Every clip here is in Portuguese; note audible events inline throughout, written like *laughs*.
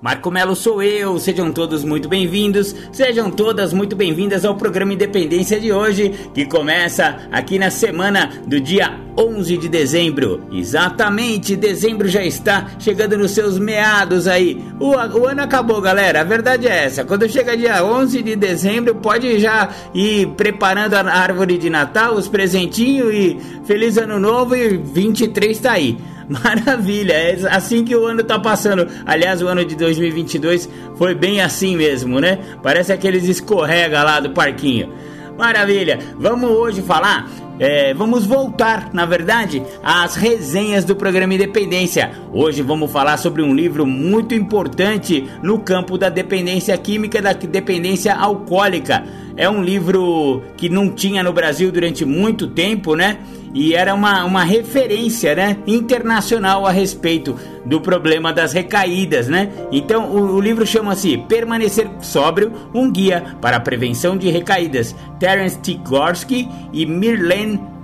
Marco Melo sou eu, sejam todos muito bem-vindos, sejam todas muito bem-vindas ao programa Independência de hoje, que começa aqui na semana do dia 11 de dezembro. Exatamente, dezembro já está chegando nos seus meados aí. O, o ano acabou, galera, a verdade é essa. Quando chega dia 11 de dezembro, pode já ir preparando a árvore de Natal, os presentinhos e feliz ano novo e 23 tá aí. *laughs* Maravilha, é assim que o ano tá passando. Aliás, o ano de 2022 foi bem assim mesmo, né? Parece aqueles escorrega lá do parquinho. Maravilha, vamos hoje falar é, vamos voltar, na verdade, às resenhas do programa Independência. Hoje vamos falar sobre um livro muito importante no campo da dependência química da dependência alcoólica. É um livro que não tinha no Brasil durante muito tempo, né? e era uma, uma referência né, internacional a respeito do problema das recaídas, né? Então o, o livro chama-se Permanecer Sóbrio, um guia para a prevenção de recaídas, Terence T. Gorski e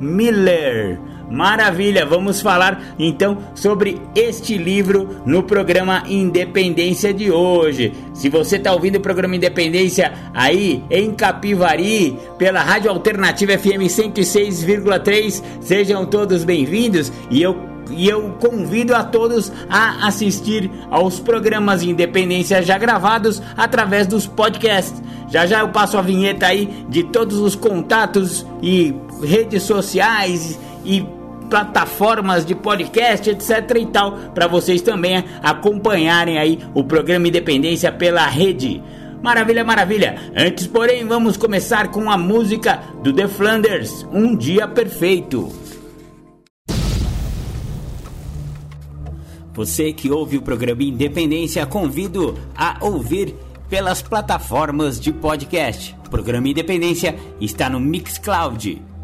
Miller. Maravilha, vamos falar então sobre este livro no programa Independência de hoje. Se você está ouvindo o programa Independência aí em Capivari, pela Rádio Alternativa FM 106,3, sejam todos bem-vindos e eu e eu convido a todos a assistir aos programas Independência já gravados através dos podcasts. Já já eu passo a vinheta aí de todos os contatos e redes sociais e plataformas de podcast, etc e tal, para vocês também acompanharem aí o programa Independência pela rede. Maravilha, maravilha. Antes, porém, vamos começar com a música do The Flanders, Um Dia Perfeito. Você que ouve o programa Independência, convido a ouvir pelas plataformas de podcast. O programa Independência está no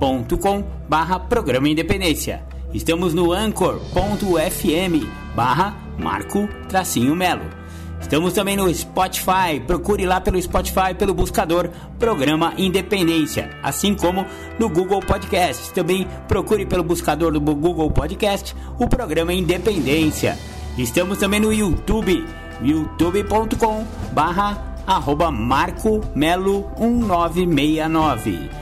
mixcloud.com barra Programa Independência. Estamos no anchor.fm barra Marco Tracinho Melo. Estamos também no Spotify, procure lá pelo Spotify, pelo buscador Programa Independência, assim como no Google Podcast. Também procure pelo buscador do Google Podcast o Programa Independência. Estamos também no YouTube, youtube.com barra arroba Marco Melo 1969.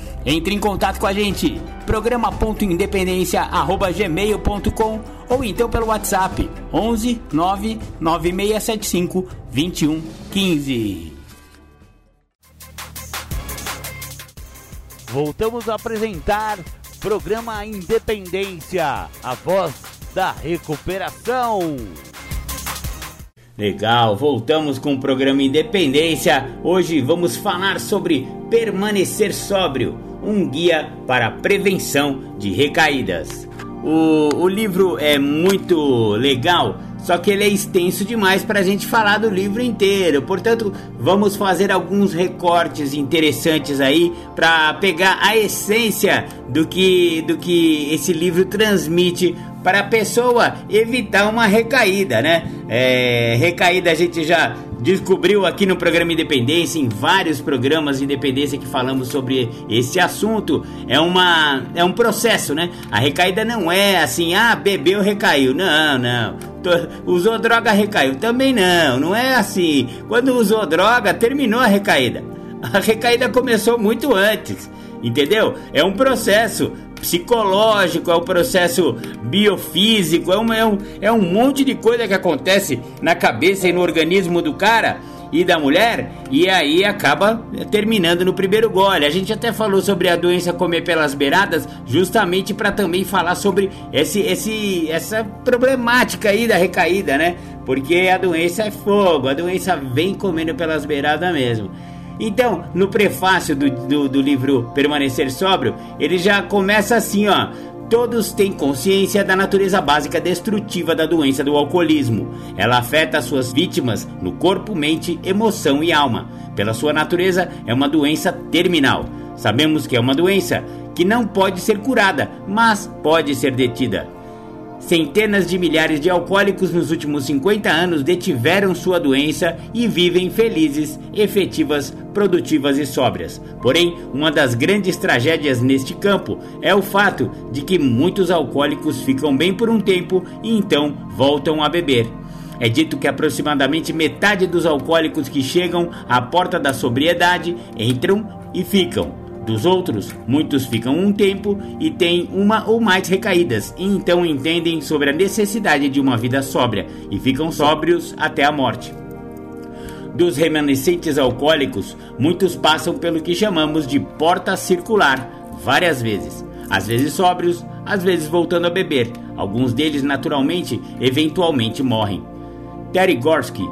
Entre em contato com a gente, programa.independência.gmail.com ou então pelo WhatsApp 11 99675 2115. Voltamos a apresentar programa Independência, a voz da recuperação. Legal, voltamos com o programa Independência. Hoje vamos falar sobre permanecer sóbrio, um guia para a prevenção de recaídas. O, o livro é muito legal, só que ele é extenso demais para a gente falar do livro inteiro. Portanto, vamos fazer alguns recortes interessantes aí para pegar a essência do que, do que esse livro transmite para a pessoa evitar uma recaída, né? É, recaída a gente já descobriu aqui no programa Independência, em vários programas de Independência que falamos sobre esse assunto. É, uma, é um processo, né? A recaída não é assim, ah, bebeu, recaiu. Não, não. usou droga, recaiu. Também não, não é assim. Quando usou droga, terminou a recaída. A recaída começou muito antes, entendeu? É um processo psicológico, é um processo biofísico, é um, é um, é um monte de coisa que acontece na cabeça e no organismo do cara e da mulher, e aí acaba terminando no primeiro gole. A gente até falou sobre a doença comer pelas beiradas, justamente para também falar sobre esse, esse, essa problemática aí da recaída, né? Porque a doença é fogo, a doença vem comendo pelas beiradas mesmo. Então, no prefácio do, do, do livro Permanecer Sóbrio, ele já começa assim, ó. Todos têm consciência da natureza básica destrutiva da doença do alcoolismo. Ela afeta suas vítimas no corpo, mente, emoção e alma. Pela sua natureza, é uma doença terminal. Sabemos que é uma doença que não pode ser curada, mas pode ser detida. Centenas de milhares de alcoólicos nos últimos 50 anos detiveram sua doença e vivem felizes, efetivas, produtivas e sóbrias. Porém, uma das grandes tragédias neste campo é o fato de que muitos alcoólicos ficam bem por um tempo e então voltam a beber. É dito que aproximadamente metade dos alcoólicos que chegam à porta da sobriedade entram e ficam. Dos outros, muitos ficam um tempo e têm uma ou mais recaídas, e então entendem sobre a necessidade de uma vida sóbria e ficam sóbrios até a morte. Dos remanescentes alcoólicos, muitos passam pelo que chamamos de porta circular várias vezes, às vezes sóbrios, às vezes voltando a beber. Alguns deles, naturalmente, eventualmente morrem. Terry Gorski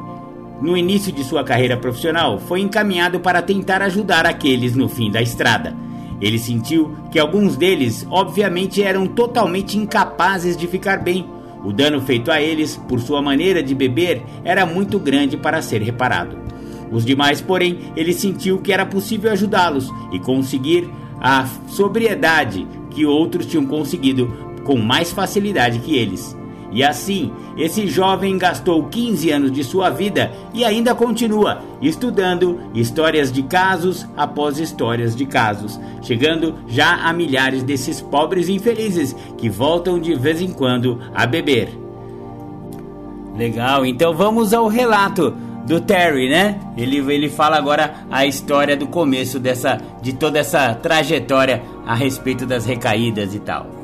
no início de sua carreira profissional, foi encaminhado para tentar ajudar aqueles no fim da estrada. Ele sentiu que alguns deles, obviamente, eram totalmente incapazes de ficar bem. O dano feito a eles por sua maneira de beber era muito grande para ser reparado. Os demais, porém, ele sentiu que era possível ajudá-los e conseguir a sobriedade que outros tinham conseguido com mais facilidade que eles. E assim, esse jovem gastou 15 anos de sua vida e ainda continua estudando histórias de casos após histórias de casos, chegando já a milhares desses pobres infelizes que voltam de vez em quando a beber. Legal, então vamos ao relato do Terry, né? Ele, ele fala agora a história do começo dessa de toda essa trajetória a respeito das recaídas e tal.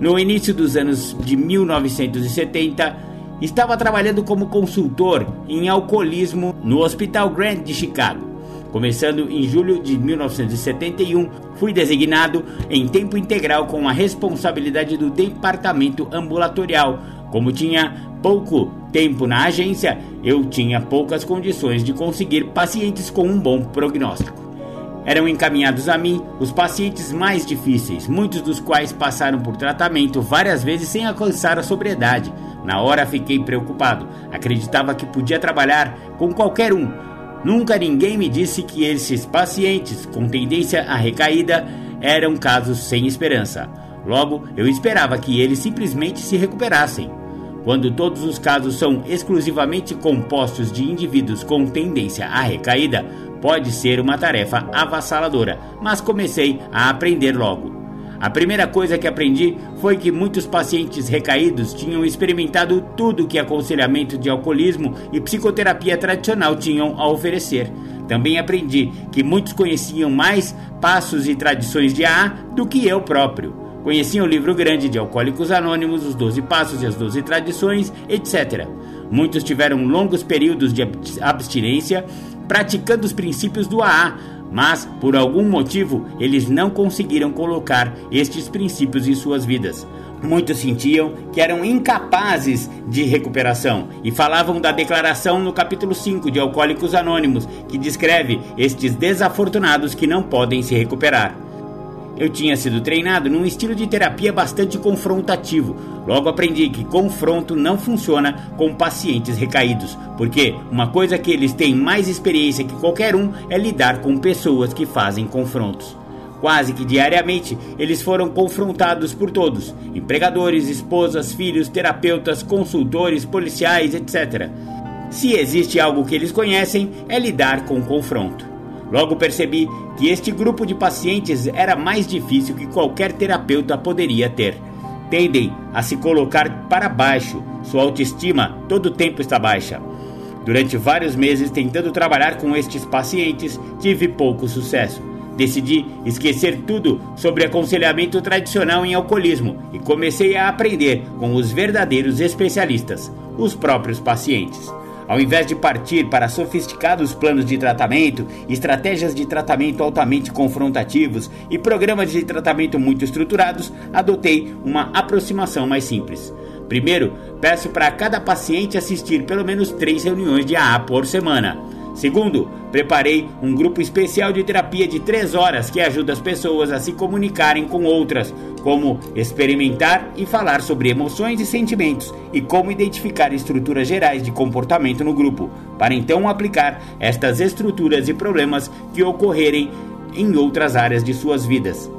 No início dos anos de 1970, estava trabalhando como consultor em alcoolismo no Hospital Grant de Chicago. Começando em julho de 1971, fui designado em tempo integral com a responsabilidade do departamento ambulatorial. Como tinha pouco tempo na agência, eu tinha poucas condições de conseguir pacientes com um bom prognóstico. Eram encaminhados a mim os pacientes mais difíceis, muitos dos quais passaram por tratamento várias vezes sem alcançar a sobriedade. Na hora fiquei preocupado, acreditava que podia trabalhar com qualquer um. Nunca ninguém me disse que esses pacientes com tendência à recaída eram casos sem esperança. Logo, eu esperava que eles simplesmente se recuperassem. Quando todos os casos são exclusivamente compostos de indivíduos com tendência à recaída, pode ser uma tarefa avassaladora, mas comecei a aprender logo. A primeira coisa que aprendi foi que muitos pacientes recaídos tinham experimentado tudo que aconselhamento de alcoolismo e psicoterapia tradicional tinham a oferecer. Também aprendi que muitos conheciam mais passos e tradições de AA do que eu próprio. Conheciam o livro grande de Alcoólicos Anônimos, os 12 Passos e as 12 Tradições, etc. Muitos tiveram longos períodos de abstinência praticando os princípios do AA, mas por algum motivo eles não conseguiram colocar estes princípios em suas vidas. Muitos sentiam que eram incapazes de recuperação e falavam da declaração no capítulo 5 de Alcoólicos Anônimos, que descreve estes desafortunados que não podem se recuperar. Eu tinha sido treinado num estilo de terapia bastante confrontativo. Logo aprendi que confronto não funciona com pacientes recaídos, porque uma coisa que eles têm mais experiência que qualquer um é lidar com pessoas que fazem confrontos. Quase que diariamente eles foram confrontados por todos: empregadores, esposas, filhos, terapeutas, consultores, policiais, etc. Se existe algo que eles conhecem, é lidar com confronto. Logo percebi que este grupo de pacientes era mais difícil que qualquer terapeuta poderia ter. tendem a se colocar para baixo, sua autoestima todo o tempo está baixa. Durante vários meses tentando trabalhar com estes pacientes, tive pouco sucesso. Decidi esquecer tudo sobre aconselhamento tradicional em alcoolismo e comecei a aprender com os verdadeiros especialistas, os próprios pacientes. Ao invés de partir para sofisticados planos de tratamento, estratégias de tratamento altamente confrontativos e programas de tratamento muito estruturados, adotei uma aproximação mais simples. Primeiro, peço para cada paciente assistir pelo menos três reuniões de AA por semana. Segundo, preparei um grupo especial de terapia de 3 horas que ajuda as pessoas a se comunicarem com outras, como experimentar e falar sobre emoções e sentimentos e como identificar estruturas gerais de comportamento no grupo, para então aplicar estas estruturas e problemas que ocorrerem em outras áreas de suas vidas.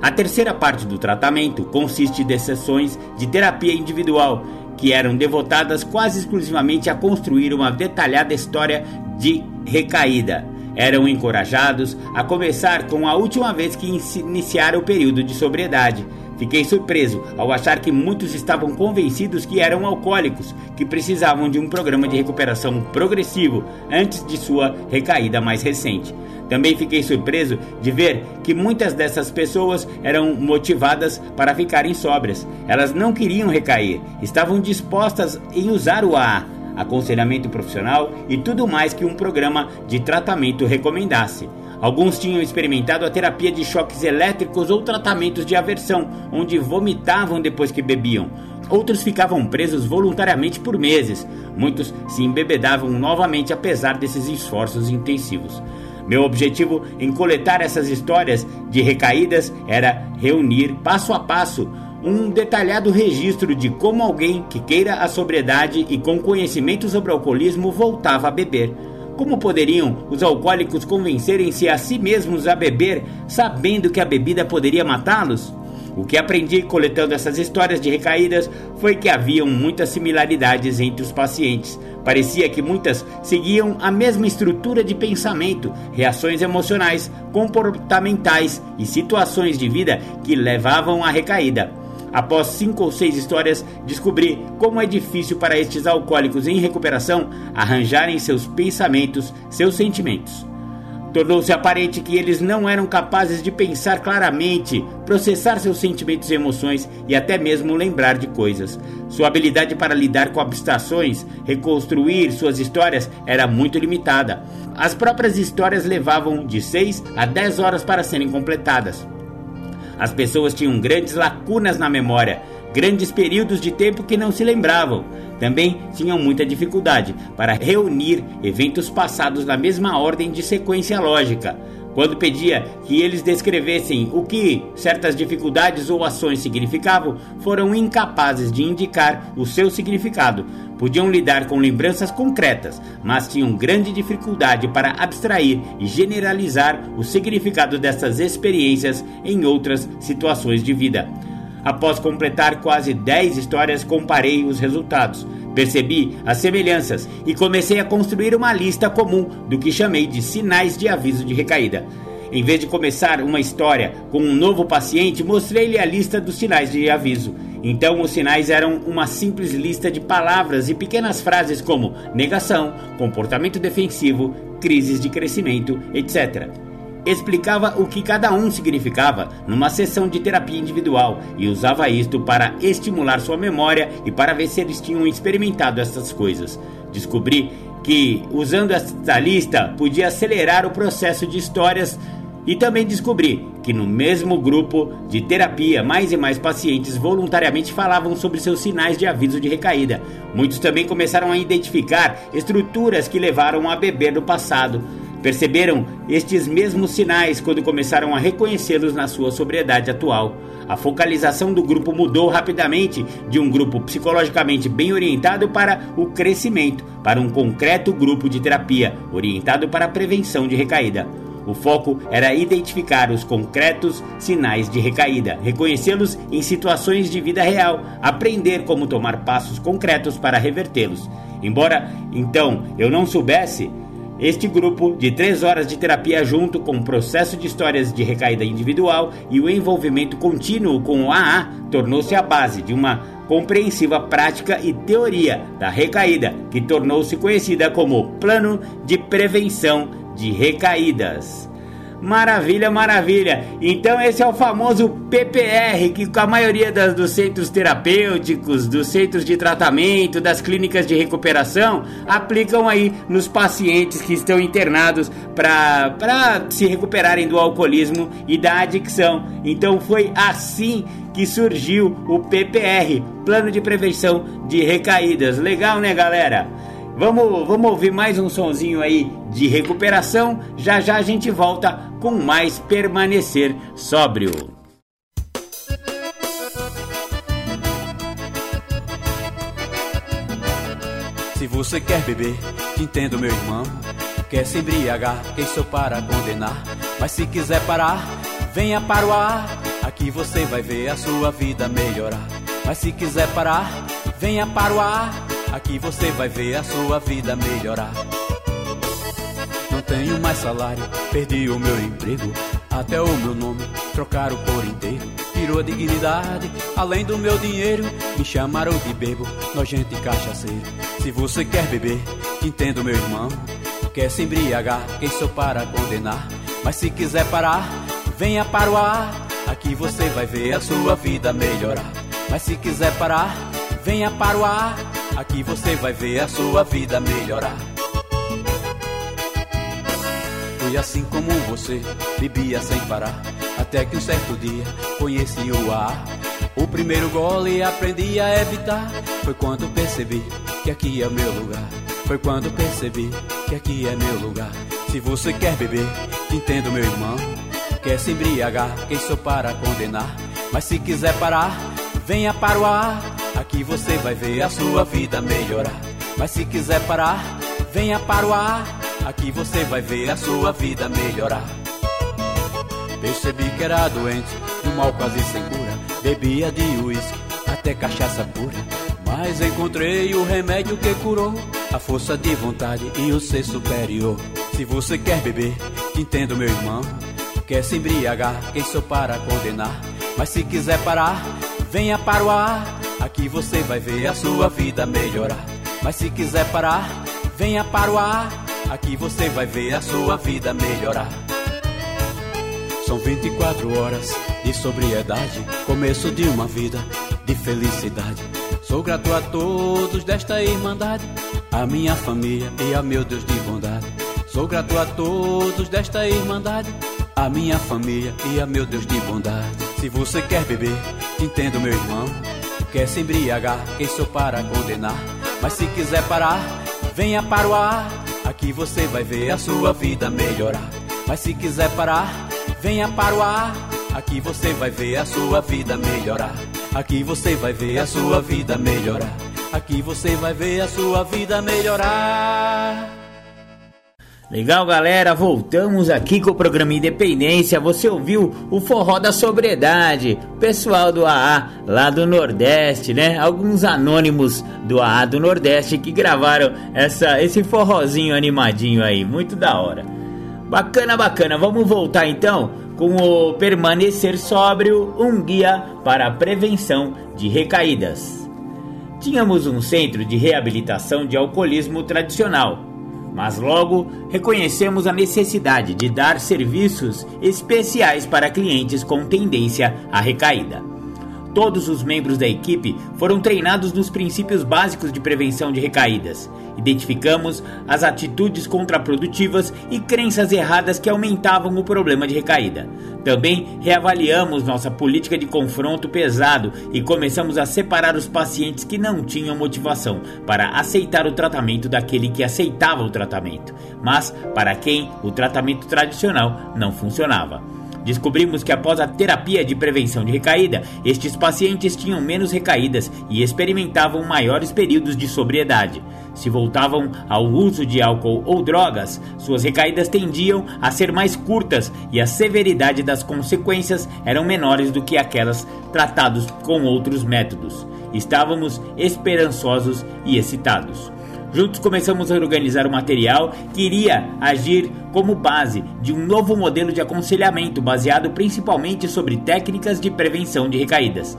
A terceira parte do tratamento consiste de sessões de terapia individual que eram devotadas quase exclusivamente a construir uma detalhada história de recaída. Eram encorajados a começar com a última vez que iniciaram o período de sobriedade. Fiquei surpreso ao achar que muitos estavam convencidos que eram alcoólicos, que precisavam de um programa de recuperação progressivo antes de sua recaída mais recente. Também fiquei surpreso de ver que muitas dessas pessoas eram motivadas para ficarem sóbrias. Elas não queriam recair, estavam dispostas em usar o AA, aconselhamento profissional e tudo mais que um programa de tratamento recomendasse. Alguns tinham experimentado a terapia de choques elétricos ou tratamentos de aversão, onde vomitavam depois que bebiam. Outros ficavam presos voluntariamente por meses. Muitos se embebedavam novamente apesar desses esforços intensivos. Meu objetivo em coletar essas histórias de recaídas era reunir passo a passo um detalhado registro de como alguém que queira a sobriedade e com conhecimento sobre alcoolismo voltava a beber. Como poderiam os alcoólicos convencerem-se a si mesmos a beber, sabendo que a bebida poderia matá-los? O que aprendi coletando essas histórias de recaídas foi que haviam muitas similaridades entre os pacientes. Parecia que muitas seguiam a mesma estrutura de pensamento, reações emocionais, comportamentais e situações de vida que levavam à recaída. Após cinco ou seis histórias, descobri como é difícil para estes alcoólicos em recuperação arranjarem seus pensamentos, seus sentimentos. Tornou-se aparente que eles não eram capazes de pensar claramente, processar seus sentimentos e emoções e até mesmo lembrar de coisas. Sua habilidade para lidar com abstrações, reconstruir suas histórias era muito limitada. As próprias histórias levavam de 6 a 10 horas para serem completadas. As pessoas tinham grandes lacunas na memória, grandes períodos de tempo que não se lembravam. Também tinham muita dificuldade para reunir eventos passados na mesma ordem de sequência lógica. Quando pedia que eles descrevessem o que certas dificuldades ou ações significavam, foram incapazes de indicar o seu significado. Podiam lidar com lembranças concretas, mas tinham grande dificuldade para abstrair e generalizar o significado dessas experiências em outras situações de vida. Após completar quase 10 histórias, comparei os resultados. Percebi as semelhanças e comecei a construir uma lista comum do que chamei de sinais de aviso de recaída. Em vez de começar uma história com um novo paciente, mostrei-lhe a lista dos sinais de aviso. Então, os sinais eram uma simples lista de palavras e pequenas frases como negação, comportamento defensivo, crises de crescimento, etc explicava o que cada um significava numa sessão de terapia individual e usava isto para estimular sua memória e para ver se eles tinham experimentado essas coisas. Descobri que usando esta lista podia acelerar o processo de histórias e também descobri que no mesmo grupo de terapia, mais e mais pacientes voluntariamente falavam sobre seus sinais de aviso de recaída. Muitos também começaram a identificar estruturas que levaram a beber no passado. Perceberam estes mesmos sinais quando começaram a reconhecê-los na sua sobriedade atual. A focalização do grupo mudou rapidamente de um grupo psicologicamente bem orientado para o crescimento, para um concreto grupo de terapia orientado para a prevenção de recaída. O foco era identificar os concretos sinais de recaída, reconhecê-los em situações de vida real, aprender como tomar passos concretos para revertê-los. Embora então eu não soubesse Este grupo, de três horas de terapia junto com o processo de histórias de recaída individual e o envolvimento contínuo com o AA, tornou-se a base de uma compreensiva prática e teoria da recaída, que tornou-se conhecida como Plano de Prevenção de Recaídas. Maravilha, maravilha. Então esse é o famoso PPR que a maioria das, dos centros terapêuticos, dos centros de tratamento, das clínicas de recuperação aplicam aí nos pacientes que estão internados para se recuperarem do alcoolismo e da adicção. Então foi assim que surgiu o PPR, Plano de Prevenção de Recaídas. Legal, né, galera? Vamos, vamos ouvir mais um sonzinho aí de recuperação. Já já a gente volta com mais permanecer sóbrio. Se você quer beber, entendo meu irmão. Quer se embriagar, quem sou para condenar? Mas se quiser parar, venha para o ar. Aqui você vai ver a sua vida melhorar. Mas se quiser parar, venha para o ar. Aqui você vai ver a sua vida melhorar. Não tenho mais salário, perdi o meu emprego. Até o meu nome trocaram por inteiro. Tirou a dignidade, além do meu dinheiro. Me chamaram de bebo, nojento e cachaceiro. Se você quer beber, entendo meu irmão. Quer se embriagar, quem sou para condenar? Mas se quiser parar, venha para o ar. Aqui você vai ver a sua vida melhorar. Mas se quiser parar, venha para o ar. Aqui você vai ver a sua vida melhorar. Fui assim como você, bebia sem parar. Até que um certo dia conheci o ar. O primeiro gole aprendi a evitar. Foi quando percebi que aqui é meu lugar. Foi quando percebi que aqui é meu lugar. Se você quer beber, entendo meu irmão. Quer se embriagar, quem sou para condenar? Mas se quiser parar, venha para o ar. Aqui você vai ver a sua vida melhorar. Mas se quiser parar, venha para o ar. Aqui você vai ver a sua vida melhorar. Percebi que era doente, um mal quase sem cura. Bebia de uísque, até cachaça pura. Mas encontrei o remédio que curou a força de vontade e o ser superior. Se você quer beber, entendo meu irmão. Quer se embriagar, quem sou para condenar? Mas se quiser parar, venha para o ar. Aqui você vai ver a sua vida melhorar. Mas se quiser parar, venha para o ar. Aqui você vai ver a sua vida melhorar. São 24 horas de sobriedade, começo de uma vida de felicidade. Sou grato a todos desta irmandade, a minha família e a meu Deus de bondade. Sou grato a todos desta irmandade, a minha família e a meu Deus de bondade. Se você quer beber, entendo meu irmão quer se embriagar, quem sou para condenar? Mas se quiser parar, venha para o ar. Aqui você vai ver a sua vida melhorar. Mas se quiser parar, venha para o ar. Aqui você vai ver a sua vida melhorar. Aqui você vai ver a sua vida melhorar. Aqui você vai ver a sua vida melhorar. Legal, galera, voltamos aqui com o programa Independência. Você ouviu o forró da sobriedade, pessoal do AA lá do Nordeste, né? Alguns anônimos do AA do Nordeste que gravaram essa, esse forrozinho animadinho aí, muito da hora. Bacana, bacana. Vamos voltar então com o permanecer sóbrio, um guia para a prevenção de recaídas. Tínhamos um centro de reabilitação de alcoolismo tradicional mas logo reconhecemos a necessidade de dar serviços especiais para clientes com tendência à recaída. Todos os membros da equipe foram treinados nos princípios básicos de prevenção de recaídas. Identificamos as atitudes contraprodutivas e crenças erradas que aumentavam o problema de recaída. Também reavaliamos nossa política de confronto pesado e começamos a separar os pacientes que não tinham motivação para aceitar o tratamento daquele que aceitava o tratamento, mas para quem o tratamento tradicional não funcionava. Descobrimos que após a terapia de prevenção de recaída, estes pacientes tinham menos recaídas e experimentavam maiores períodos de sobriedade. Se voltavam ao uso de álcool ou drogas, suas recaídas tendiam a ser mais curtas e a severidade das consequências eram menores do que aquelas tratados com outros métodos. Estávamos esperançosos e excitados. Juntos começamos a organizar o material que iria agir como base de um novo modelo de aconselhamento baseado principalmente sobre técnicas de prevenção de recaídas.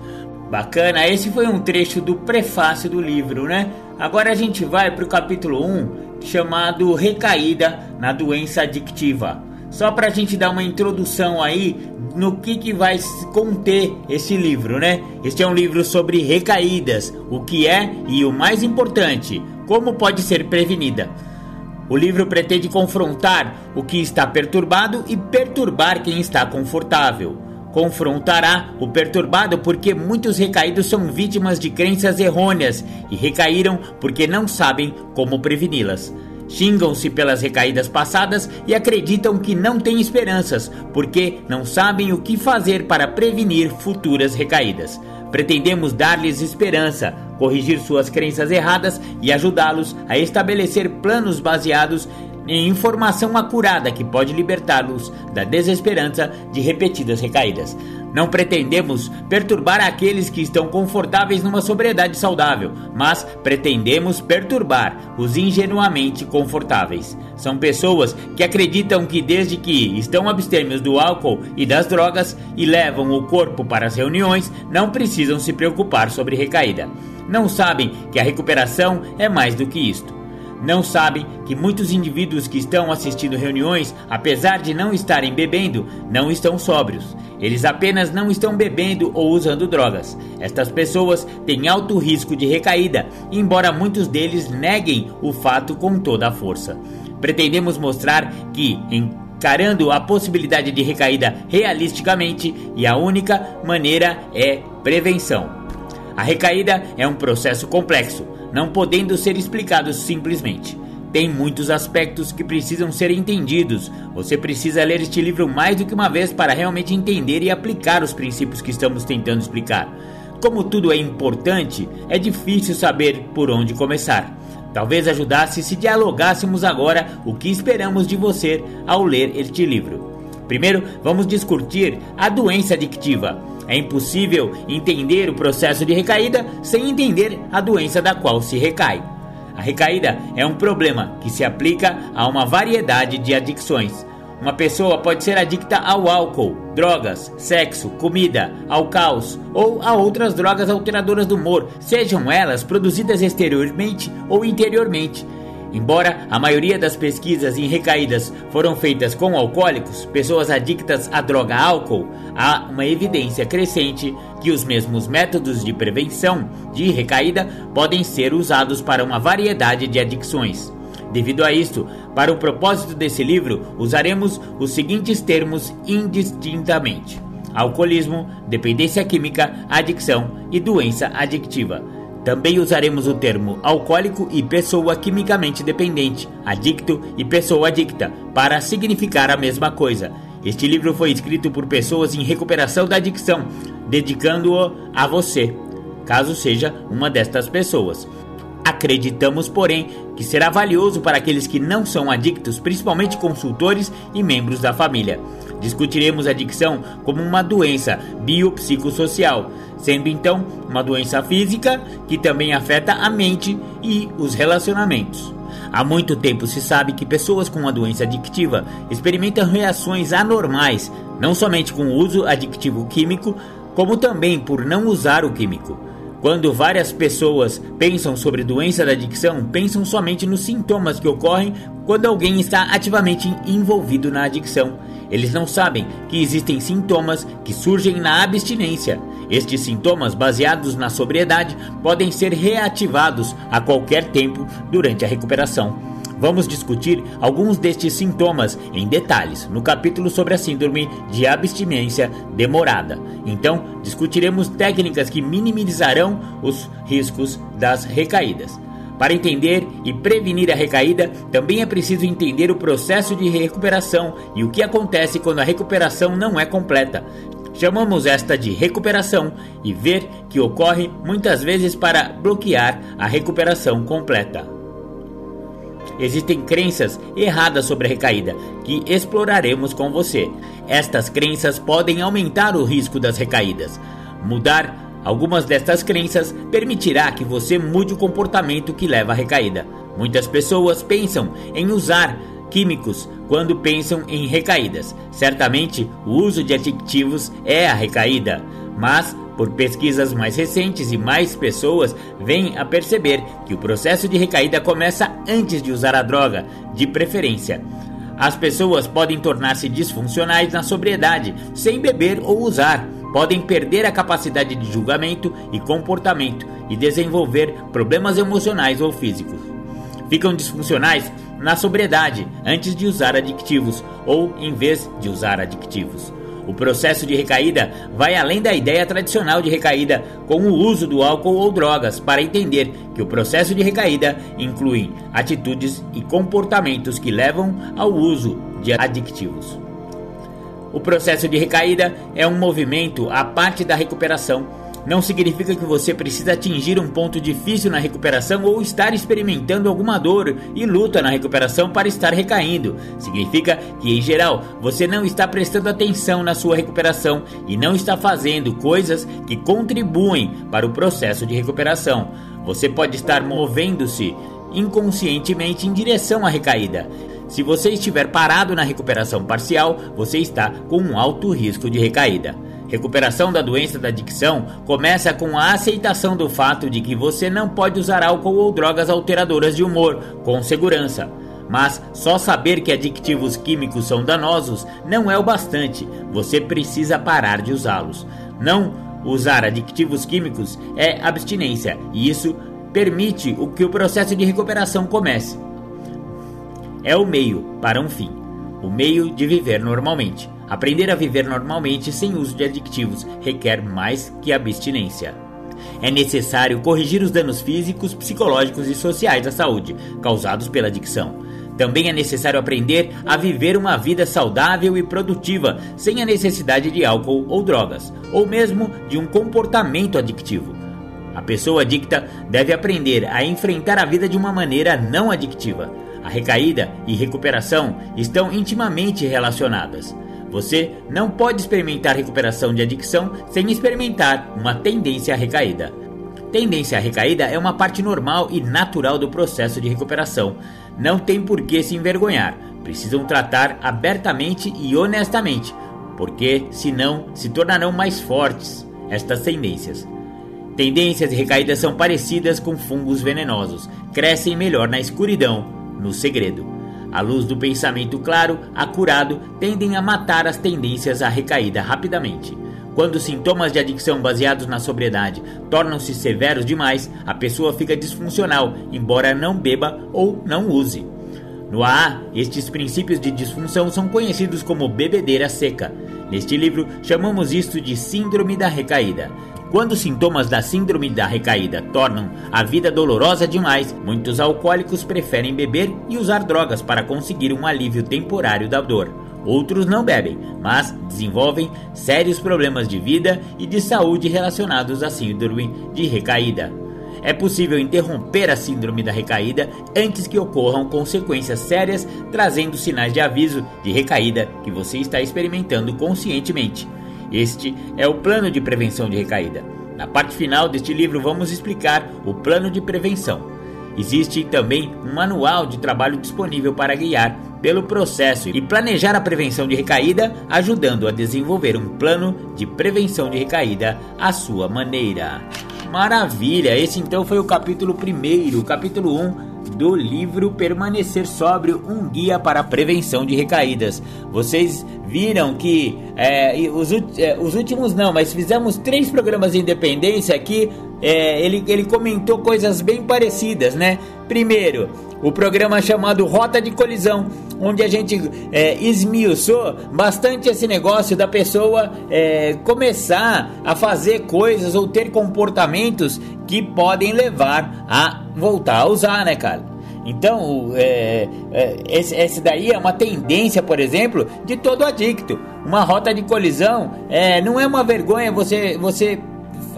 Bacana, esse foi um trecho do prefácio do livro, né? Agora a gente vai para o capítulo 1, chamado Recaída na Doença Adictiva. Só para a gente dar uma introdução aí no que, que vai conter esse livro, né? Este é um livro sobre recaídas, o que é e o mais importante, como pode ser prevenida. O livro pretende confrontar o que está perturbado e perturbar quem está confortável confrontará o perturbado porque muitos recaídos são vítimas de crenças errôneas e recaíram porque não sabem como preveni-las. Xingam-se pelas recaídas passadas e acreditam que não têm esperanças, porque não sabem o que fazer para prevenir futuras recaídas. Pretendemos dar-lhes esperança, corrigir suas crenças erradas e ajudá-los a estabelecer planos baseados em informação acurada que pode libertá-los da desesperança de repetidas recaídas. Não pretendemos perturbar aqueles que estão confortáveis numa sobriedade saudável, mas pretendemos perturbar os ingenuamente confortáveis. São pessoas que acreditam que desde que estão abstêmios do álcool e das drogas e levam o corpo para as reuniões, não precisam se preocupar sobre recaída. Não sabem que a recuperação é mais do que isto não sabem que muitos indivíduos que estão assistindo reuniões, apesar de não estarem bebendo, não estão sóbrios. Eles apenas não estão bebendo ou usando drogas. Estas pessoas têm alto risco de recaída, embora muitos deles neguem o fato com toda a força. Pretendemos mostrar que, encarando a possibilidade de recaída realisticamente, e a única maneira é prevenção. A recaída é um processo complexo não podendo ser explicados simplesmente. Tem muitos aspectos que precisam ser entendidos. Você precisa ler este livro mais do que uma vez para realmente entender e aplicar os princípios que estamos tentando explicar. Como tudo é importante, é difícil saber por onde começar. Talvez ajudasse se dialogássemos agora o que esperamos de você ao ler este livro. Primeiro, vamos discutir a doença adictiva. É impossível entender o processo de recaída sem entender a doença da qual se recai. A recaída é um problema que se aplica a uma variedade de adicções. Uma pessoa pode ser adicta ao álcool, drogas, sexo, comida, ao caos ou a outras drogas alteradoras do humor, sejam elas produzidas exteriormente ou interiormente. Embora a maioria das pesquisas em recaídas foram feitas com alcoólicos, pessoas adictas à droga álcool, há uma evidência crescente que os mesmos métodos de prevenção de recaída podem ser usados para uma variedade de adicções. Devido a isto, para o propósito desse livro, usaremos os seguintes termos indistintamente: alcoolismo, dependência química, adicção e doença adictiva também usaremos o termo alcoólico e pessoa quimicamente dependente, adicto e pessoa adicta, para significar a mesma coisa. Este livro foi escrito por pessoas em recuperação da adicção, dedicando-o a você, caso seja uma destas pessoas. Acreditamos, porém, que será valioso para aqueles que não são adictos, principalmente consultores e membros da família. Discutiremos a adicção como uma doença biopsicossocial, sendo então uma doença física que também afeta a mente e os relacionamentos. Há muito tempo se sabe que pessoas com uma doença adictiva experimentam reações anormais, não somente com o uso adictivo químico, como também por não usar o químico. Quando várias pessoas pensam sobre doença da adicção, pensam somente nos sintomas que ocorrem quando alguém está ativamente envolvido na adicção. Eles não sabem que existem sintomas que surgem na abstinência. Estes sintomas, baseados na sobriedade, podem ser reativados a qualquer tempo durante a recuperação. Vamos discutir alguns destes sintomas em detalhes no capítulo sobre a síndrome de abstinência demorada. Então, discutiremos técnicas que minimizarão os riscos das recaídas. Para entender e prevenir a recaída, também é preciso entender o processo de recuperação e o que acontece quando a recuperação não é completa. Chamamos esta de recuperação e ver que ocorre muitas vezes para bloquear a recuperação completa. Existem crenças erradas sobre a recaída que exploraremos com você. Estas crenças podem aumentar o risco das recaídas. Mudar Algumas destas crenças permitirá que você mude o comportamento que leva à recaída. Muitas pessoas pensam em usar químicos quando pensam em recaídas. Certamente, o uso de adictivos é a recaída, mas por pesquisas mais recentes e mais pessoas vêm a perceber que o processo de recaída começa antes de usar a droga, de preferência. As pessoas podem tornar-se disfuncionais na sobriedade, sem beber ou usar, podem perder a capacidade de julgamento e comportamento e desenvolver problemas emocionais ou físicos. Ficam disfuncionais na sobriedade antes de usar adictivos ou em vez de usar adictivos. O processo de recaída vai além da ideia tradicional de recaída com o uso do álcool ou drogas, para entender que o processo de recaída inclui atitudes e comportamentos que levam ao uso de adictivos. O processo de recaída é um movimento à parte da recuperação não significa que você precisa atingir um ponto difícil na recuperação ou estar experimentando alguma dor e luta na recuperação para estar recaindo. Significa que, em geral, você não está prestando atenção na sua recuperação e não está fazendo coisas que contribuem para o processo de recuperação. Você pode estar movendo-se inconscientemente em direção à recaída. Se você estiver parado na recuperação parcial, você está com um alto risco de recaída. Recuperação da doença da adicção começa com a aceitação do fato de que você não pode usar álcool ou drogas alteradoras de humor com segurança. Mas só saber que adictivos químicos são danosos não é o bastante. Você precisa parar de usá-los. Não usar adictivos químicos é abstinência, e isso permite o que o processo de recuperação comece. É o meio para um fim, o meio de viver normalmente. Aprender a viver normalmente sem uso de adictivos requer mais que abstinência. É necessário corrigir os danos físicos, psicológicos e sociais à saúde causados pela adicção. Também é necessário aprender a viver uma vida saudável e produtiva sem a necessidade de álcool ou drogas, ou mesmo de um comportamento adictivo. A pessoa adicta deve aprender a enfrentar a vida de uma maneira não adictiva. A recaída e recuperação estão intimamente relacionadas. Você não pode experimentar recuperação de adicção sem experimentar uma tendência à recaída. Tendência à recaída é uma parte normal e natural do processo de recuperação. Não tem por que se envergonhar. Precisam tratar abertamente e honestamente, porque senão se tornarão mais fortes estas tendências. Tendências e recaídas são parecidas com fungos venenosos, crescem melhor na escuridão, no segredo. A luz do pensamento claro, acurado, tendem a matar as tendências à recaída rapidamente. Quando sintomas de adicção baseados na sobriedade tornam-se severos demais, a pessoa fica disfuncional, embora não beba ou não use. No AA, estes princípios de disfunção são conhecidos como bebedeira seca. Neste livro, chamamos isto de síndrome da recaída. Quando os sintomas da síndrome da recaída tornam a vida dolorosa demais, muitos alcoólicos preferem beber e usar drogas para conseguir um alívio temporário da dor. Outros não bebem, mas desenvolvem sérios problemas de vida e de saúde relacionados à síndrome de recaída. É possível interromper a síndrome da recaída antes que ocorram consequências sérias, trazendo sinais de aviso de recaída que você está experimentando conscientemente. Este é o plano de prevenção de recaída. Na parte final deste livro, vamos explicar o plano de prevenção. Existe também um manual de trabalho disponível para guiar pelo processo e planejar a prevenção de recaída, ajudando a desenvolver um plano de prevenção de recaída à sua maneira. Maravilha! Esse então foi o capítulo 1, capítulo 1 do livro Permanecer Sóbrio, um guia para a prevenção de recaídas. Vocês viram que é, os, é, os, últimos não, mas fizemos três programas de independência aqui. É, ele, ele comentou coisas bem parecidas, né? Primeiro, o programa chamado Rota de Colisão, onde a gente é, esmiuçou bastante esse negócio da pessoa é, começar a fazer coisas ou ter comportamentos que podem levar a voltar a usar, né, cara? Então, é, é, esse, esse, daí é uma tendência, por exemplo, de todo adicto. Uma rota de colisão é, não é uma vergonha você, você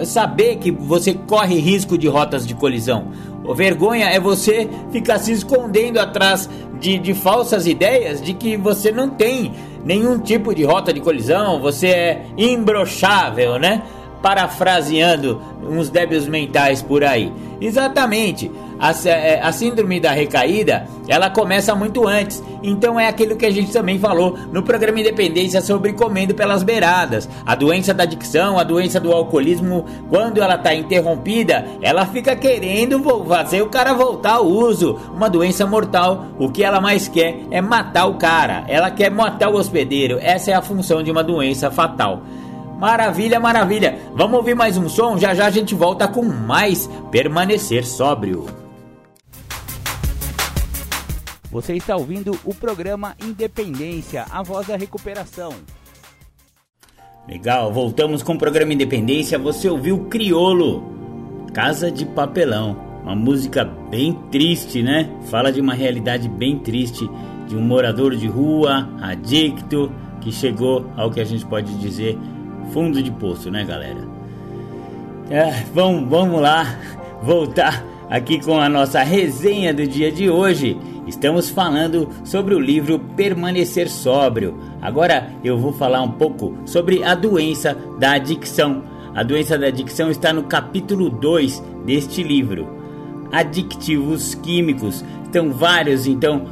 saber que você corre risco de rotas de colisão. Vergonha é você ficar se escondendo atrás de, de falsas ideias de que você não tem nenhum tipo de rota de colisão, você é imbrochável, né? Parafraseando uns débeis mentais por aí. Exatamente. a, é, a, síndrome da recaída ela começa muito antes. Então é aquilo que a gente também falou no programa Independência sobre comendo pelas beiradas. A doença da adicção, a doença do alcoolismo, quando ela está interrompida, ela fica querendo fazer o cara voltar ao uso. Uma doença mortal, o que ela mais quer é matar o cara. Ela quer matar o hospedeiro. Essa é a função de uma doença fatal. Maravilha, maravilha. Vamos ouvir mais um som? Já já a gente volta com mais Permanecer Sóbrio. Você está ouvindo o programa Independência, a voz da recuperação. Legal, voltamos com o programa Independência. Você ouviu Criolo, Casa de Papelão. Uma música bem triste, né? Fala de uma realidade bem triste de um morador de rua, adicto, que chegou ao que a gente pode dizer fundo de poço, né, galera? É, vamos, vamos lá voltar aqui com a nossa resenha do dia de hoje. Estamos falando sobre o livro Permanecer Sóbrio. Agora eu vou falar um pouco sobre a doença da adicção. A doença da adicção está no capítulo 2 deste livro. Adictivos químicos então, vários, então,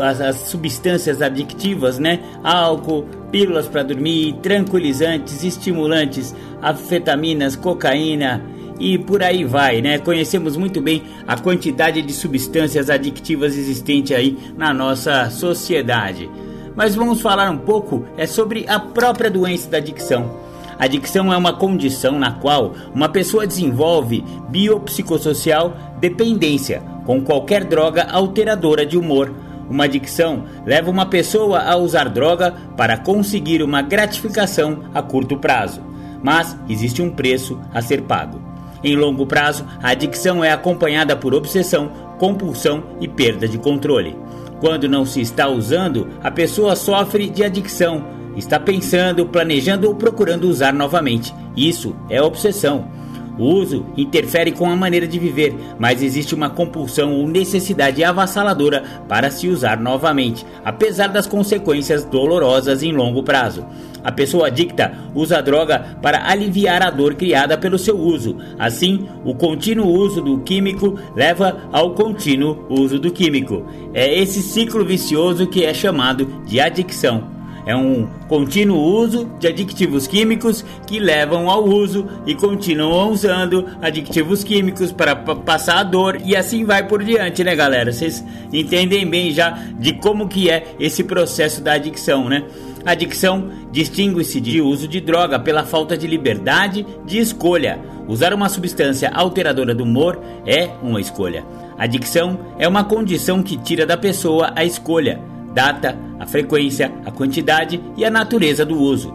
as, as substâncias adictivas, né? Álcool, pílulas para dormir, tranquilizantes, estimulantes, afetaminas, cocaína e por aí vai, né? Conhecemos muito bem a quantidade de substâncias adictivas existente aí na nossa sociedade. Mas vamos falar um pouco é sobre a própria doença da adicção. Adicção é uma condição na qual uma pessoa desenvolve biopsicossocial dependência com qualquer droga alteradora de humor. Uma adicção leva uma pessoa a usar droga para conseguir uma gratificação a curto prazo, mas existe um preço a ser pago. Em longo prazo, a adicção é acompanhada por obsessão, compulsão e perda de controle. Quando não se está usando, a pessoa sofre de adicção, está pensando, planejando ou procurando usar novamente. Isso é obsessão. O uso interfere com a maneira de viver, mas existe uma compulsão ou necessidade avassaladora para se usar novamente, apesar das consequências dolorosas em longo prazo. A pessoa adicta usa a droga para aliviar a dor criada pelo seu uso. Assim, o contínuo uso do químico leva ao contínuo uso do químico. É esse ciclo vicioso que é chamado de adicção. É um contínuo uso de adictivos químicos que levam ao uso e continuam usando adictivos químicos para passar a dor e assim vai por diante, né, galera? Vocês entendem bem já de como que é esse processo da adicção, né? Adicção distingue-se de uso de droga pela falta de liberdade de escolha. Usar uma substância alteradora do humor é uma escolha. Adicção é uma condição que tira da pessoa a escolha data, a frequência, a quantidade e a natureza do uso.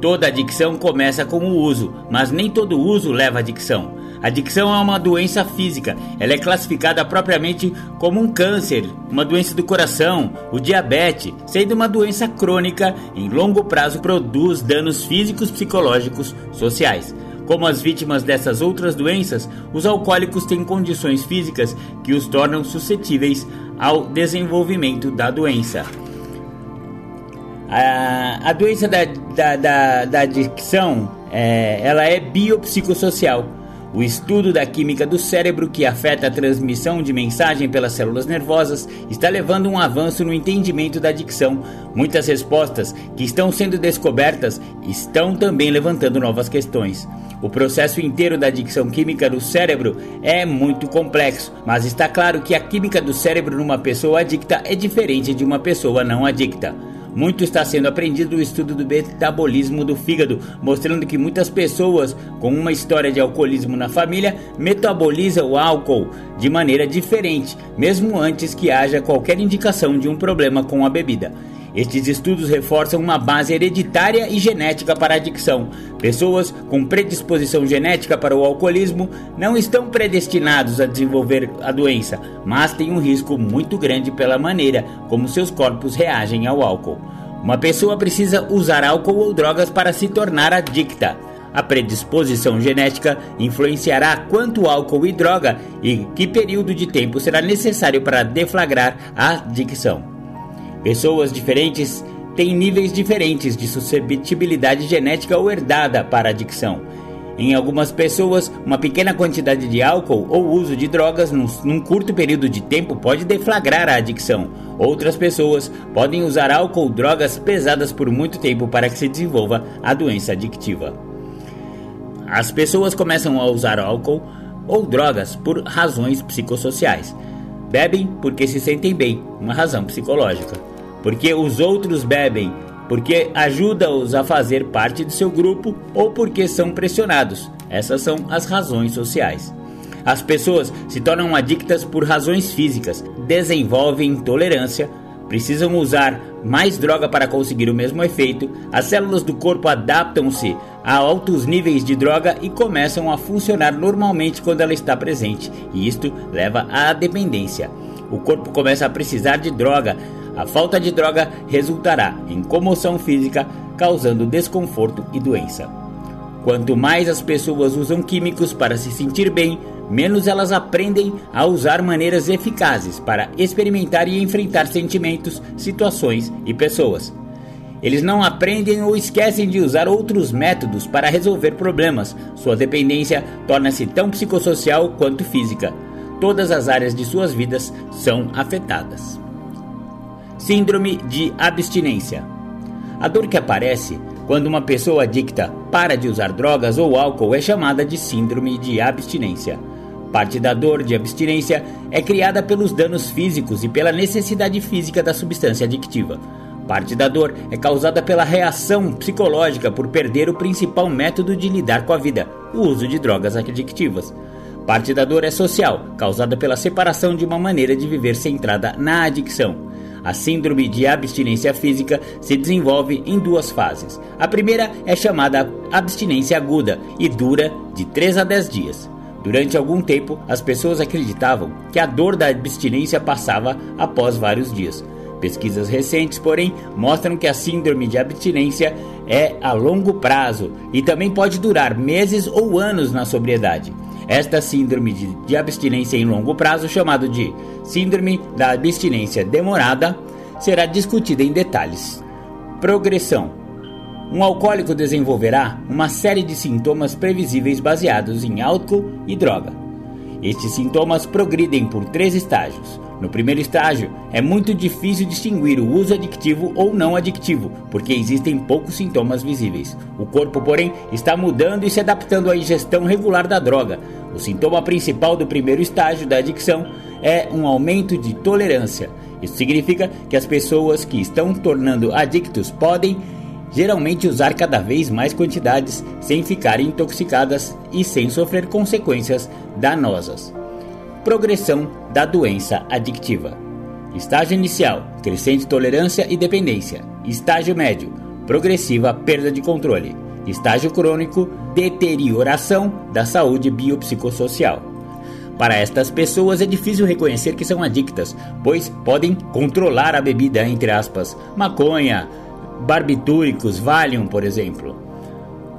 Toda adicção começa com o uso, mas nem todo uso leva à adicção. A adicção é uma doença física. Ela é classificada propriamente como um câncer, uma doença do coração, o diabetes, sendo uma doença crônica em longo prazo produz danos físicos, psicológicos, sociais. Como as vítimas dessas outras doenças, os alcoólicos têm condições físicas que os tornam suscetíveis ao desenvolvimento da doença. A, a doença da, da, da, da adicção é, ela é biopsicossocial. O estudo da química do cérebro que afeta a transmissão de mensagem pelas células nervosas está levando um avanço no entendimento da adicção. Muitas respostas que estão sendo descobertas estão também levantando novas questões. O processo inteiro da adicção química do cérebro é muito complexo, mas está claro que a química do cérebro numa pessoa adicta é diferente de uma pessoa não adicta. Muito está sendo aprendido no estudo do metabolismo do fígado, mostrando que muitas pessoas com uma história de alcoolismo na família metabolizam o álcool de maneira diferente, mesmo antes que haja qualquer indicação de um problema com a bebida. Estes estudos reforçam uma base hereditária e genética para a adicção. Pessoas com predisposição genética para o alcoolismo não estão predestinados a desenvolver a doença, mas têm um risco muito grande pela maneira como seus corpos reagem ao álcool. Uma pessoa precisa usar álcool ou drogas para se tornar adicta. A predisposição genética influenciará quanto álcool e droga e que período de tempo será necessário para deflagrar a adicção. Pessoas diferentes têm níveis diferentes de suscetibilidade genética ou herdada para a adicção. Em algumas pessoas, uma pequena quantidade de álcool ou uso de drogas num, num, curto período de tempo pode deflagrar a adicção. Outras pessoas podem usar álcool ou drogas pesadas por muito tempo para que se desenvolva a doença adictiva. As pessoas começam a usar álcool ou drogas por razões psicossociais. Bebem porque se sentem bem, uma razão psicológica. Porque os outros bebem porque ajuda-os a fazer parte do seu grupo ou porque são pressionados. Essas são as razões sociais. As pessoas se tornam adictas por razões físicas, desenvolvem intolerância, precisam usar mais droga para conseguir o mesmo efeito, as células do corpo adaptam-se a altos níveis de droga e começam a funcionar normalmente quando ela está presente, e isto leva à dependência. O corpo começa a precisar de droga, a falta de droga resultará em comoção física, causando desconforto e doença. Quanto mais as pessoas usam químicos para se sentir bem, menos elas aprendem a usar maneiras eficazes para experimentar e enfrentar sentimentos, situações e pessoas. Eles não aprendem ou esquecem de usar outros métodos para resolver problemas. Sua dependência torna-se tão psicossocial quanto física. Todas as áreas de suas vidas são afetadas. Síndrome de abstinência. A dor que aparece quando uma pessoa adicta para de usar drogas ou álcool é chamada de síndrome de abstinência. Parte da dor de abstinência é criada pelos danos físicos e pela necessidade física da substância adictiva. Parte da dor é causada pela reação psicológica por perder o principal método de lidar com a vida, o uso de drogas adictivas. Parte da dor é social, causada pela separação de uma maneira de viver centrada na adicção. A síndrome de abstinência física se desenvolve em duas fases. A primeira é chamada abstinência aguda e dura de 3 a 10 dias. Durante algum tempo, as pessoas acreditavam que a dor da abstinência passava após vários dias. Pesquisas recentes, porém, mostram que a síndrome de abstinência é a longo prazo e também pode durar meses ou anos na sobriedade. Esta síndrome de, abstinência em longo prazo, chamado de síndrome da abstinência demorada, será discutida em detalhes. Progressão: Um alcoólico desenvolverá uma série de sintomas previsíveis baseados em álcool e droga. Estes sintomas progridem por três estágios. No primeiro estágio, é muito difícil distinguir o uso adictivo ou não adictivo, porque existem poucos sintomas visíveis. O corpo, porém, está mudando e se adaptando à ingestão regular da droga. O sintoma principal do primeiro estágio da adicção é um aumento de tolerância. Isso significa que as pessoas que estão tornando adictos podem geralmente usar cada vez mais quantidades sem ficarem intoxicadas e sem sofrer consequências danosas progressão da doença adictiva. Estágio inicial: crescente tolerância e dependência. Estágio médio: progressiva perda de controle. Estágio crônico: deterioração da saúde biopsicossocial. Para estas pessoas é difícil reconhecer que são adictas, pois podem controlar a bebida, entre aspas, maconha, barbitúricos, Valium, por exemplo.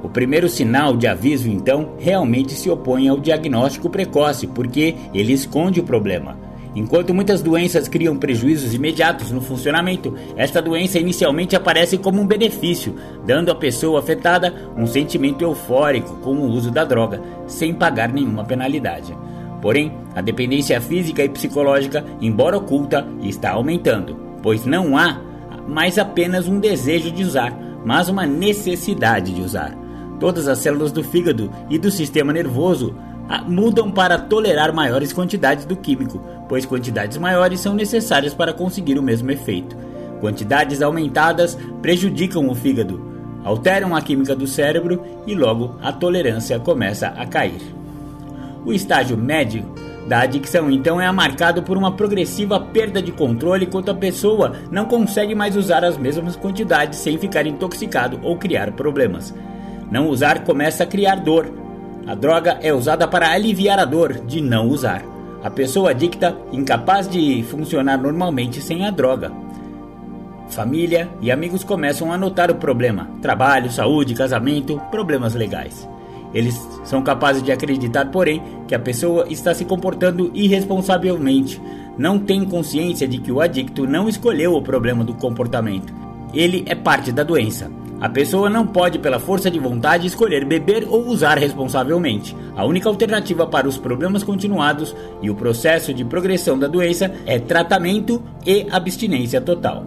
O primeiro sinal de aviso, então, realmente se opõe ao diagnóstico precoce, porque ele esconde o problema. Enquanto muitas doenças criam prejuízos imediatos no funcionamento, esta doença inicialmente aparece como um benefício, dando à pessoa afetada um sentimento eufórico com o uso da droga, sem pagar nenhuma penalidade. Porém, a dependência física e psicológica, embora oculta, está aumentando, pois não há mais apenas um desejo de usar, mas uma necessidade de usar. Todas as células do fígado e do sistema nervoso ah, mudam para tolerar maiores quantidades do químico, pois quantidades maiores são necessárias para conseguir o mesmo efeito. Quantidades aumentadas prejudicam o fígado, alteram a química do cérebro e logo a tolerância começa a cair. O estágio médio da adicção então é marcado por uma progressiva perda de controle enquanto a pessoa não consegue mais usar as mesmas quantidades sem ficar intoxicado ou criar problemas. Não usar começa a criar dor. A droga é usada para aliviar a dor de não usar. A pessoa adicta, incapaz de funcionar normalmente sem a droga. Família e amigos começam a notar o problema: trabalho, saúde, casamento, problemas legais. Eles são capazes de acreditar, porém, que a pessoa está se comportando irresponsavelmente. Não tem consciência de que o adicto não escolheu o problema do comportamento. Ele é parte da doença. A pessoa não pode, pela força de vontade, escolher beber ou usar responsavelmente. A única alternativa para os problemas continuados e o processo de progressão da doença é tratamento e abstinência total.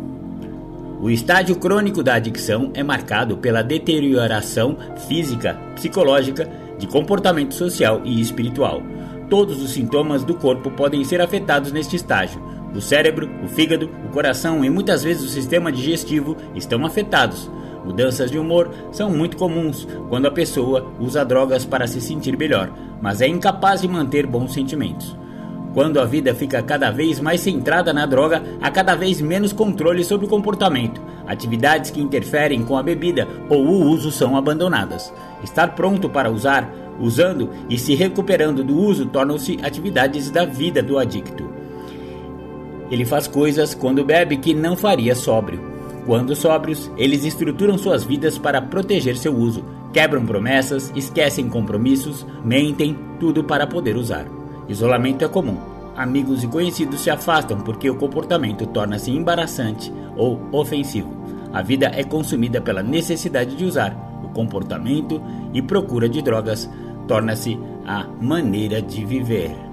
O estágio crônico da adicção é marcado pela deterioração física, psicológica, de comportamento social e espiritual. Todos os sintomas do corpo podem ser afetados neste estágio. O cérebro, o fígado, o coração e muitas vezes o sistema digestivo estão afetados. Mudanças de humor são muito comuns quando a pessoa usa drogas para se sentir melhor, mas é incapaz de manter bons sentimentos. Quando a vida fica cada vez mais centrada na droga, há cada vez menos controle sobre o comportamento. Atividades que interferem com a bebida ou o uso são abandonadas. Estar pronto para usar, usando e se recuperando do uso tornam-se atividades da vida do adicto. Ele faz coisas quando bebe que não faria sóbrio. Quando sóbrios, eles estruturam suas vidas para proteger seu uso, quebram promessas, esquecem compromissos, mentem, tudo para poder usar. Isolamento é comum. Amigos e conhecidos se afastam porque o comportamento torna-se embaraçante ou ofensivo. A vida é consumida pela necessidade de usar. O comportamento e procura de drogas torna-se a maneira de viver.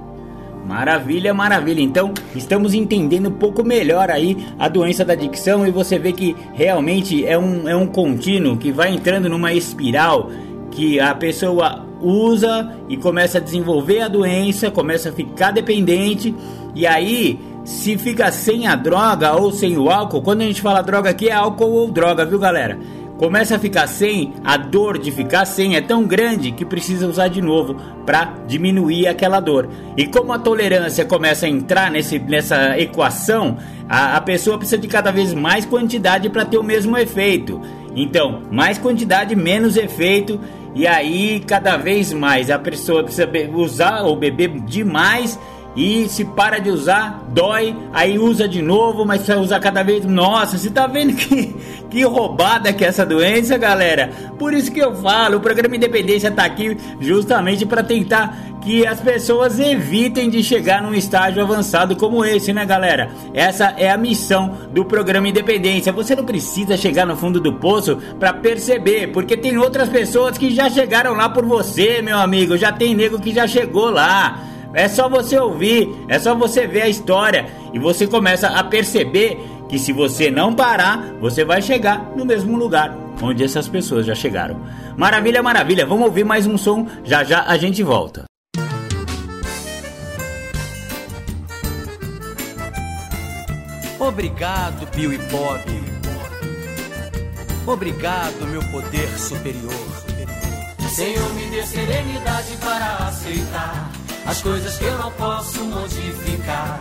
Maravilha, maravilha. Então, estamos entendendo um pouco melhor aí a doença da adicção e você vê que realmente é um, é um contínuo que vai entrando numa espiral que a pessoa usa e começa a desenvolver a doença, começa a ficar dependente e aí se fica sem a droga ou sem o álcool, quando a gente fala droga aqui é álcool ou droga, viu galera? Começa a ficar sem, a dor de ficar sem é tão grande que precisa usar de novo para diminuir aquela dor. E como a tolerância começa a entrar nesse, nessa equação, a, a pessoa precisa de cada vez mais quantidade para ter o mesmo efeito. Então, mais quantidade, menos efeito, e aí cada vez mais a pessoa precisa usar ou beber demais e se para de usar, dói, aí usa de novo, mas vai usar cada vez. Nossa, você tá vendo que, *laughs* que roubada que é essa doença, galera? Por isso que eu falo, o programa Independência tá aqui justamente para tentar que as pessoas evitem de chegar num estágio avançado como esse, né, galera? Essa é a missão do programa Independência. Você não precisa chegar no fundo do poço para perceber, porque tem outras pessoas que já chegaram lá por você, meu amigo. Já tem nego que já chegou lá. É só você ouvir, é só você ver a história e você começa a perceber que se você não parar, você vai chegar no mesmo lugar onde essas pessoas já chegaram. Maravilha, maravilha. Vamos ouvir mais um som, já já a gente volta. Obrigado, Bill e Bob. Obrigado, meu poder superior. Senhor, me dê serenidade para aceitar as coisas que eu não posso modificar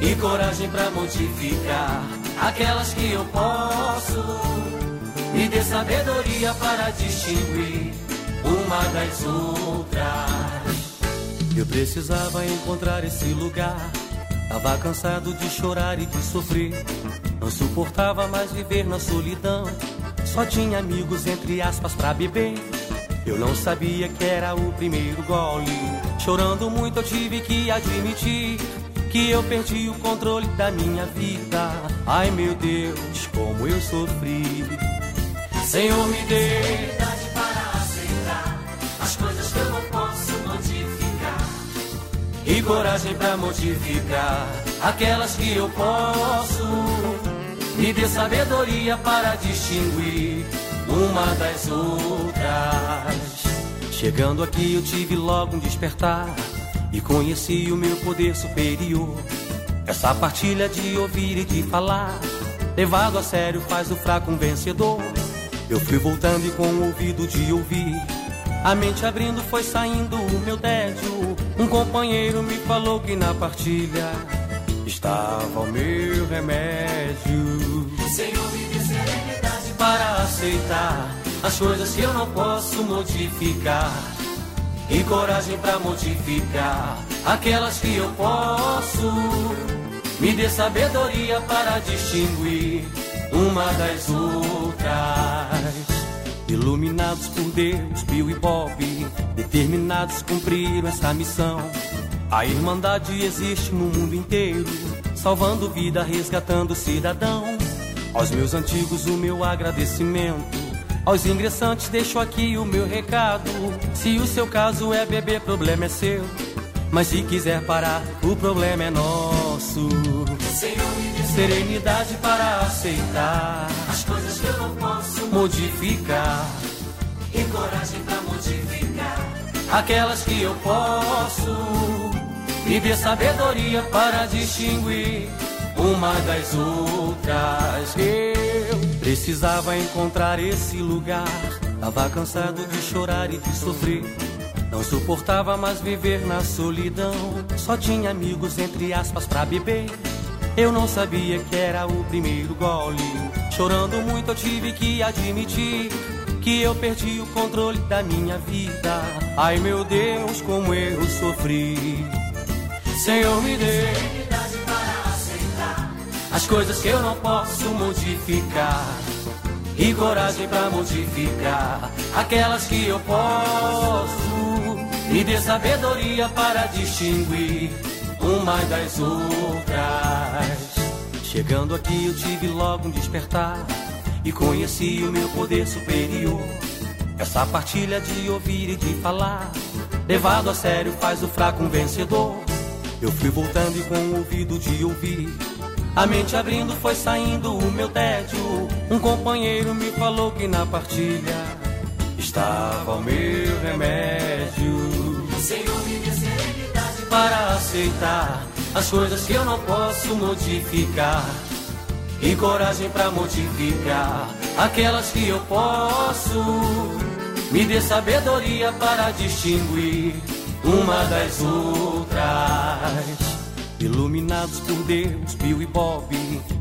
e coragem para modificar aquelas que eu posso. Me dê sabedoria para distinguir uma das outras. Eu precisava encontrar esse lugar. Tava cansado de chorar e de sofrer. Não suportava mais viver na solidão. Só tinha amigos, entre aspas, pra beber. Eu não sabia que era o primeiro gole. Chorando muito eu tive que admitir que eu perdi o controle da minha vida. Ai meu Deus, como eu sofri. Senhor, me dê idade para aceitar as coisas que eu não posso modificar. E coragem para modificar aquelas que eu posso. Me dê sabedoria para distinguir uma das outras. Chegando aqui eu tive logo um despertar e conheci o meu poder superior. Essa partilha de ouvir e de falar, levado a sério faz o fraco um vencedor. Eu fui voltando e com o ouvido de ouvir, a mente abrindo foi saindo o meu tédio. Um companheiro me falou que na partilha estava o meu remédio. Senhor, me dê serenidade para aceitar as coisas que eu não posso modificar e coragem para modificar aquelas que eu posso. Me dê sabedoria para distinguir uma das outras. Iluminados por Deus, Bill e Bob, determinados cumpriram essa missão. A Irmandade existe no mundo inteiro, salvando vida, resgatando cidadão. Aos meus antigos, o meu agradecimento. Aos ingressantes, deixo aqui o meu recado. Se o seu caso é beber, problema é seu. Mas se quiser parar, o problema é nosso. Senhor, me dê serenidade para aceitar as coisas que eu não posso modificar. E coragem para modificar aquelas que eu posso. Me dê sabedoria para distinguir uma das outras. Eu precisava encontrar esse lugar. Tava cansado de chorar e de sofrer. Não suportava mais viver na solidão. Só tinha amigos, entre aspas, pra beber. Eu não sabia que era o primeiro gole. Chorando muito, eu tive que admitir que eu perdi o controle da minha vida. Ai meu Deus, como eu sofri. Senhor, me dê as coisas que eu não posso modificar e coragem para modificar aquelas que eu posso e dê sabedoria para distinguir uma das outras. Chegando aqui eu tive logo um despertar e conheci o meu poder superior. Essa partilha de ouvir e de falar, levado a sério faz o fraco um vencedor. Eu fui voltando e com o ouvido de ouvir a mente abrindo foi saindo o meu tédio. Um companheiro me falou que na partilha estava o meu remédio. Senhor, me dê serenidade para aceitar as coisas que eu não posso modificar. E coragem para modificar aquelas que eu posso. Me dê sabedoria para distinguir uma das outras. Iluminados por Deus, Bill e Bob,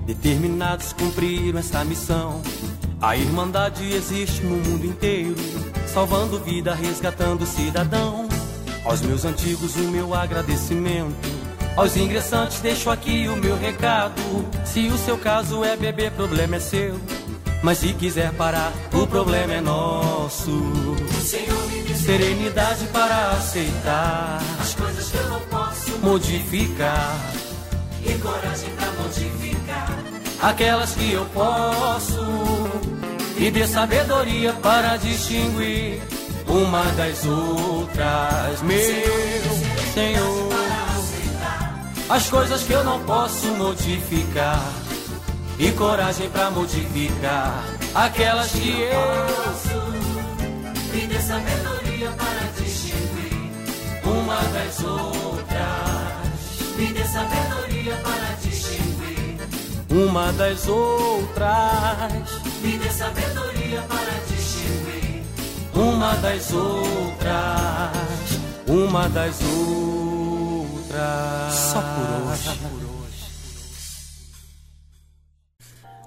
determinados cumpriram essa missão. A Irmandade existe no mundo inteiro, salvando vida, resgatando cidadão. Aos meus antigos, o meu agradecimento. Aos ingressantes, deixo aqui o meu recado. Se o seu caso é beber, problema é seu. Mas se quiser parar, o problema é nosso. Senhor, me serenidade para aceitar coisas que eu não posso modificar. E coragem para modificar aquelas que eu posso. E dê sabedoria para distinguir uma das outras, meu Senhor. As coisas que eu não posso modificar. E coragem para modificar aquelas que eu me dê sabedoria para das outras. Me dê sabedoria para distinguir uma das outras. Me dê sabedoria para distinguir uma das outras. Uma das outras. Só por hoje.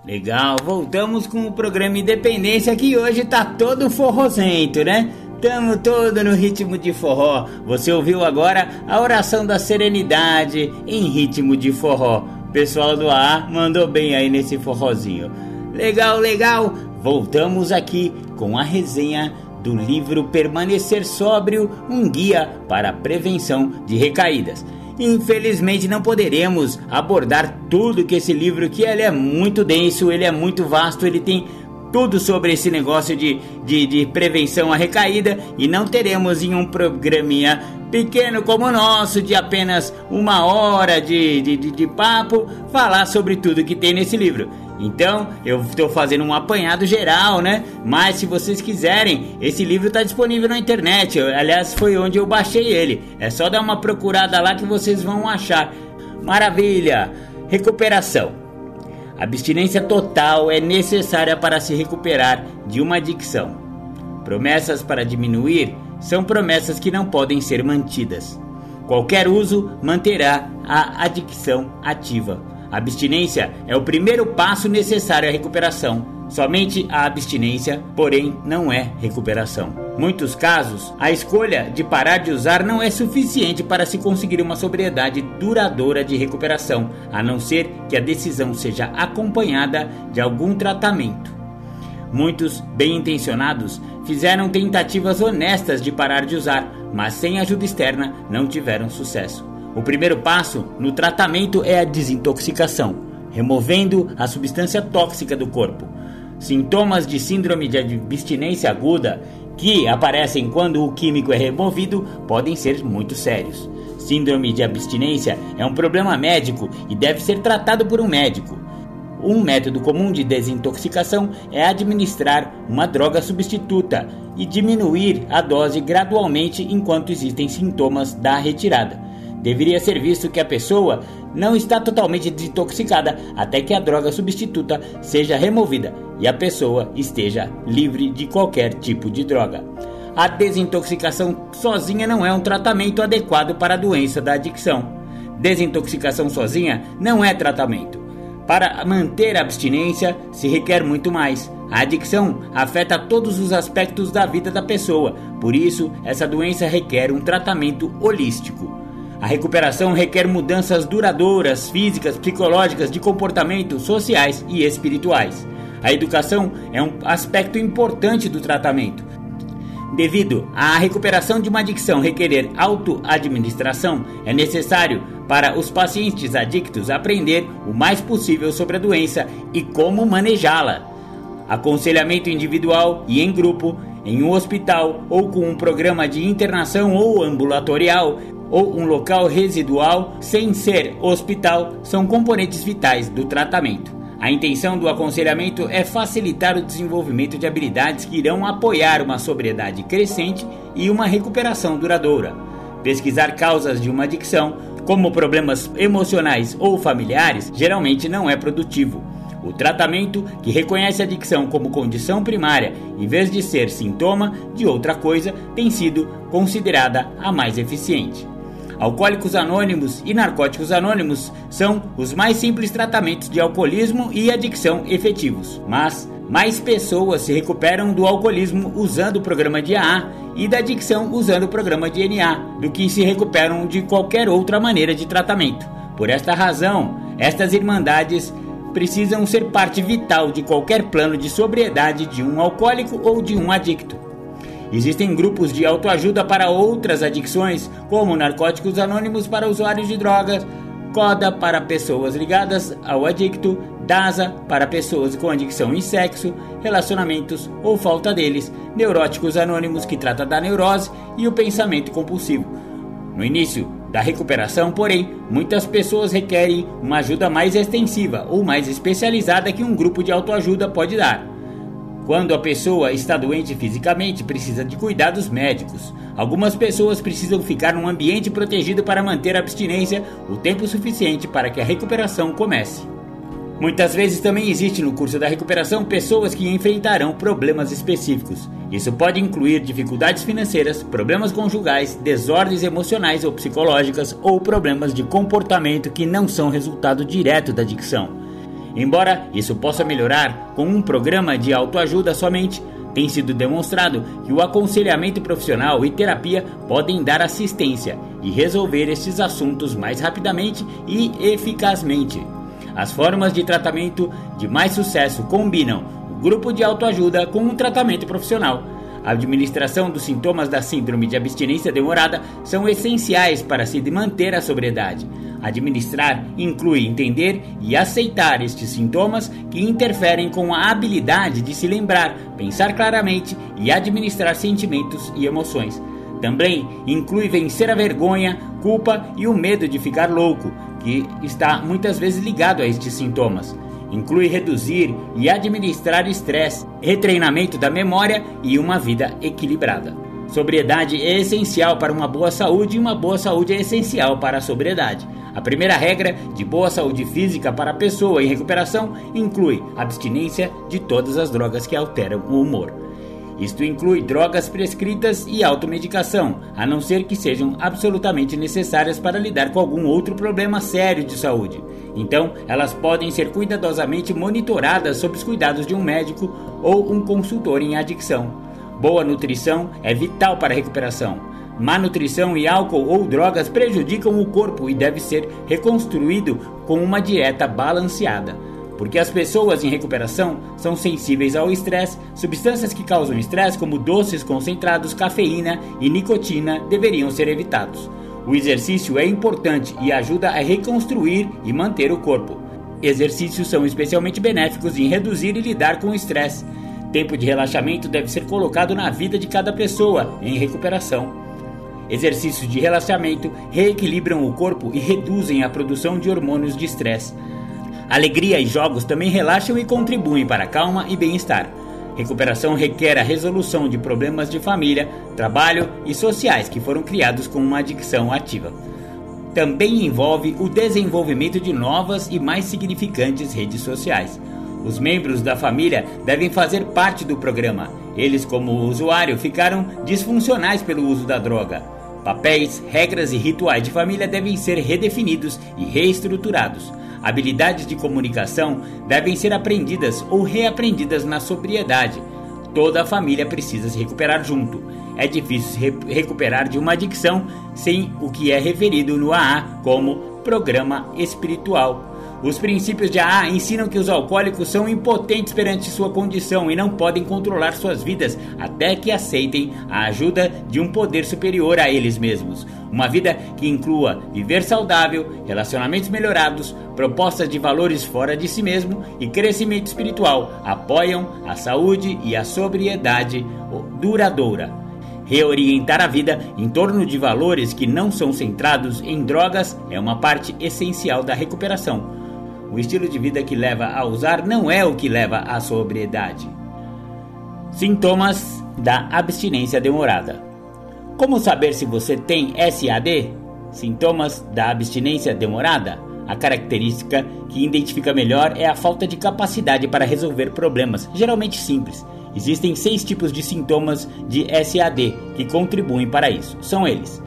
Legal, voltamos com o programa Independência que hoje tá todo forrozento, né? Tamo todo no ritmo de forró. Você ouviu agora a oração da serenidade em ritmo de forró. Pessoal do ar mandou bem aí nesse forrozinho. Legal, legal. Voltamos aqui com a resenha do livro Permanecer Sóbrio, um guia para a prevenção de recaídas. Infelizmente não poderemos abordar tudo que esse livro que ele é muito denso, ele é muito vasto, ele tem tudo sobre esse negócio de, de, de, prevenção à recaída e não teremos em um programinha pequeno como o nosso, de apenas uma hora de, de, de, de papo, falar sobre tudo que tem nesse livro. Então, eu estou fazendo um apanhado geral, né? Mas se vocês quiserem, esse livro está disponível na internet. Eu, aliás, foi onde eu baixei ele. É só dar uma procurada lá que vocês vão achar. Maravilha! Recuperação. Abstinência total é necessária para se recuperar de uma adicção. Promessas para diminuir são promessas que não podem ser mantidas. Qualquer uso manterá a adicção ativa. A abstinência é o primeiro passo necessário à recuperação. Somente a abstinência, porém, não é recuperação. Muitos casos, a escolha de parar de usar não é suficiente para se conseguir uma sobriedade duradoura de recuperação, a não ser que a decisão seja acompanhada de algum tratamento. Muitos bem intencionados fizeram tentativas honestas de parar de usar, mas sem ajuda externa não tiveram sucesso. O primeiro passo no tratamento é a desintoxicação. removendo a substância tóxica do corpo. Sintomas de síndrome de abstinência aguda que aparecem quando o químico é removido podem ser muito sérios. Síndrome de abstinência é um problema médico e deve ser tratado por um médico. Um método comum de desintoxicação é administrar uma droga substituta e diminuir a dose gradualmente enquanto existem sintomas da retirada. Deveria ser visto que a pessoa não está totalmente desintoxicada até que a droga substituta seja removida e a pessoa esteja livre de qualquer tipo de droga. A desintoxicação sozinha não é um tratamento adequado para a doença da adicção. Desintoxicação sozinha não é tratamento. Para manter a abstinência se requer muito mais. A adicção afeta todos os aspectos da vida da pessoa, por isso, essa doença requer um tratamento holístico. A recuperação requer mudanças duradouras, físicas, psicológicas, de comportamento, sociais e espirituais. A educação é um aspecto importante do tratamento. Devido à recuperação de uma adicção requerer autoadministração, é necessário para os pacientes adictos aprender o mais possível sobre a doença e como manejá-la. Aconselhamento individual e em grupo, em um hospital ou com um programa de internação ou ambulatorial ou um local residual sem ser hospital são componentes vitais do tratamento. A intenção do aconselhamento é facilitar o desenvolvimento de habilidades que irão apoiar uma sobriedade crescente e uma recuperação duradoura. Pesquisar causas de uma adicção, como problemas emocionais ou familiares, geralmente não é produtivo. O tratamento, que reconhece a adicção como condição primária em vez de ser sintoma de outra coisa, tem sido considerada a mais eficiente. Alcoólicos Anônimos e Narcóticos Anônimos são os mais simples tratamentos de alcoolismo e adicção efetivos, mas mais pessoas se recuperam do alcoolismo usando o programa de AA e da adicção usando o programa de NA do que se recuperam de qualquer outra maneira de tratamento. Por esta razão, estas irmandades precisam ser parte vital de qualquer plano de sobriedade de um alcoólico ou de um adicto. Existem grupos de autoajuda para outras adicções, como Narcóticos Anônimos para usuários de drogas, CODA para pessoas ligadas ao adicto, DASA para pessoas com adicção em sexo, relacionamentos ou falta deles, Neuróticos Anônimos que trata da neurose e o pensamento compulsivo. No início da recuperação, porém, muitas pessoas requerem uma ajuda mais extensiva ou mais especializada que um grupo de autoajuda pode dar. Quando a pessoa está doente fisicamente, precisa de cuidados médicos. Algumas pessoas precisam ficar num ambiente protegido para manter a abstinência o tempo suficiente para que a recuperação comece. Muitas vezes também existe no curso da recuperação pessoas que enfrentarão problemas específicos. Isso pode incluir dificuldades financeiras, problemas conjugais, desordens emocionais ou psicológicas ou problemas de comportamento que não são resultado direto da adicção. Embora isso possa melhorar com um programa de autoajuda somente, tem sido demonstrado que o aconselhamento profissional e terapia podem dar assistência e resolver esses assuntos mais rapidamente e eficazmente. As formas de tratamento de mais sucesso combinam o grupo de autoajuda com um tratamento profissional. A administração dos sintomas da síndrome de abstinência demorada são essenciais para se manter a sobriedade. Administrar inclui entender e aceitar estes sintomas que interferem com a habilidade de se lembrar, pensar claramente e administrar sentimentos e emoções. Também inclui vencer a vergonha, culpa e o medo de ficar louco, que está muitas vezes ligado a estes sintomas. Inclui reduzir e administrar estresse, retreinamento da memória e uma vida equilibrada. Sobriedade é essencial para uma boa saúde e uma boa saúde é essencial para a sobriedade. A primeira regra de boa saúde física para a pessoa em recuperação inclui abstinência de todas as drogas que alteram o humor. Isto inclui drogas prescritas e automedicação, a não ser que sejam absolutamente necessárias para lidar com algum outro problema sério de saúde. Então, elas podem ser cuidadosamente monitoradas sob os cuidados de um médico ou um consultor em adicção. Boa nutrição é vital para a recuperação. Má nutrição e álcool ou drogas prejudicam o corpo e deve ser reconstruído com uma dieta balanceada. Porque as pessoas em recuperação são sensíveis ao estresse, substâncias que causam estresse, como doces concentrados, cafeína e nicotina, deveriam ser evitados. O exercício é importante e ajuda a reconstruir e manter o corpo. Exercícios são especialmente benéficos em reduzir e lidar com o estresse. Tempo de relaxamento deve ser colocado na vida de cada pessoa em recuperação. Exercícios de relaxamento reequilibram o corpo e reduzem a produção de hormônios de estresse. Alegria e jogos também relaxam e contribuem para a calma e bem-estar. Recuperação requer a resolução de problemas de família, trabalho e sociais que foram criados com uma adicção ativa. Também envolve o desenvolvimento de novas e mais significantes redes sociais. Os membros da família devem fazer parte do programa. Eles, como usuário, ficaram disfuncionais pelo uso da droga. Papéis, regras e rituais de família devem ser redefinidos e reestruturados. Habilidades de comunicação devem ser aprendidas ou reaprendidas na sobriedade. Toda a família precisa se recuperar junto. É difícil re recuperar de uma adicção sem o que é referido no AA como programa espiritual. Os princípios de AA ensinam que os alcoólicos são impotentes perante sua condição e não podem controlar suas vidas até que aceitem a ajuda de um poder superior a eles mesmos. Uma vida que inclua viver saudável, relacionamentos melhorados, propostas de valores fora de si mesmo e crescimento espiritual apoiam a saúde e a sobriedade duradoura. Reorientar a vida em torno de valores que não são centrados em drogas é uma parte essencial da recuperação. O estilo de vida que leva a usar não é o que leva à sobriedade. Sintomas da abstinência demorada. Como saber se você tem SAD? Sintomas da abstinência demorada. A característica que identifica melhor é a falta de capacidade para resolver problemas, geralmente simples. Existem seis tipos de sintomas de SAD que contribuem para isso. São eles: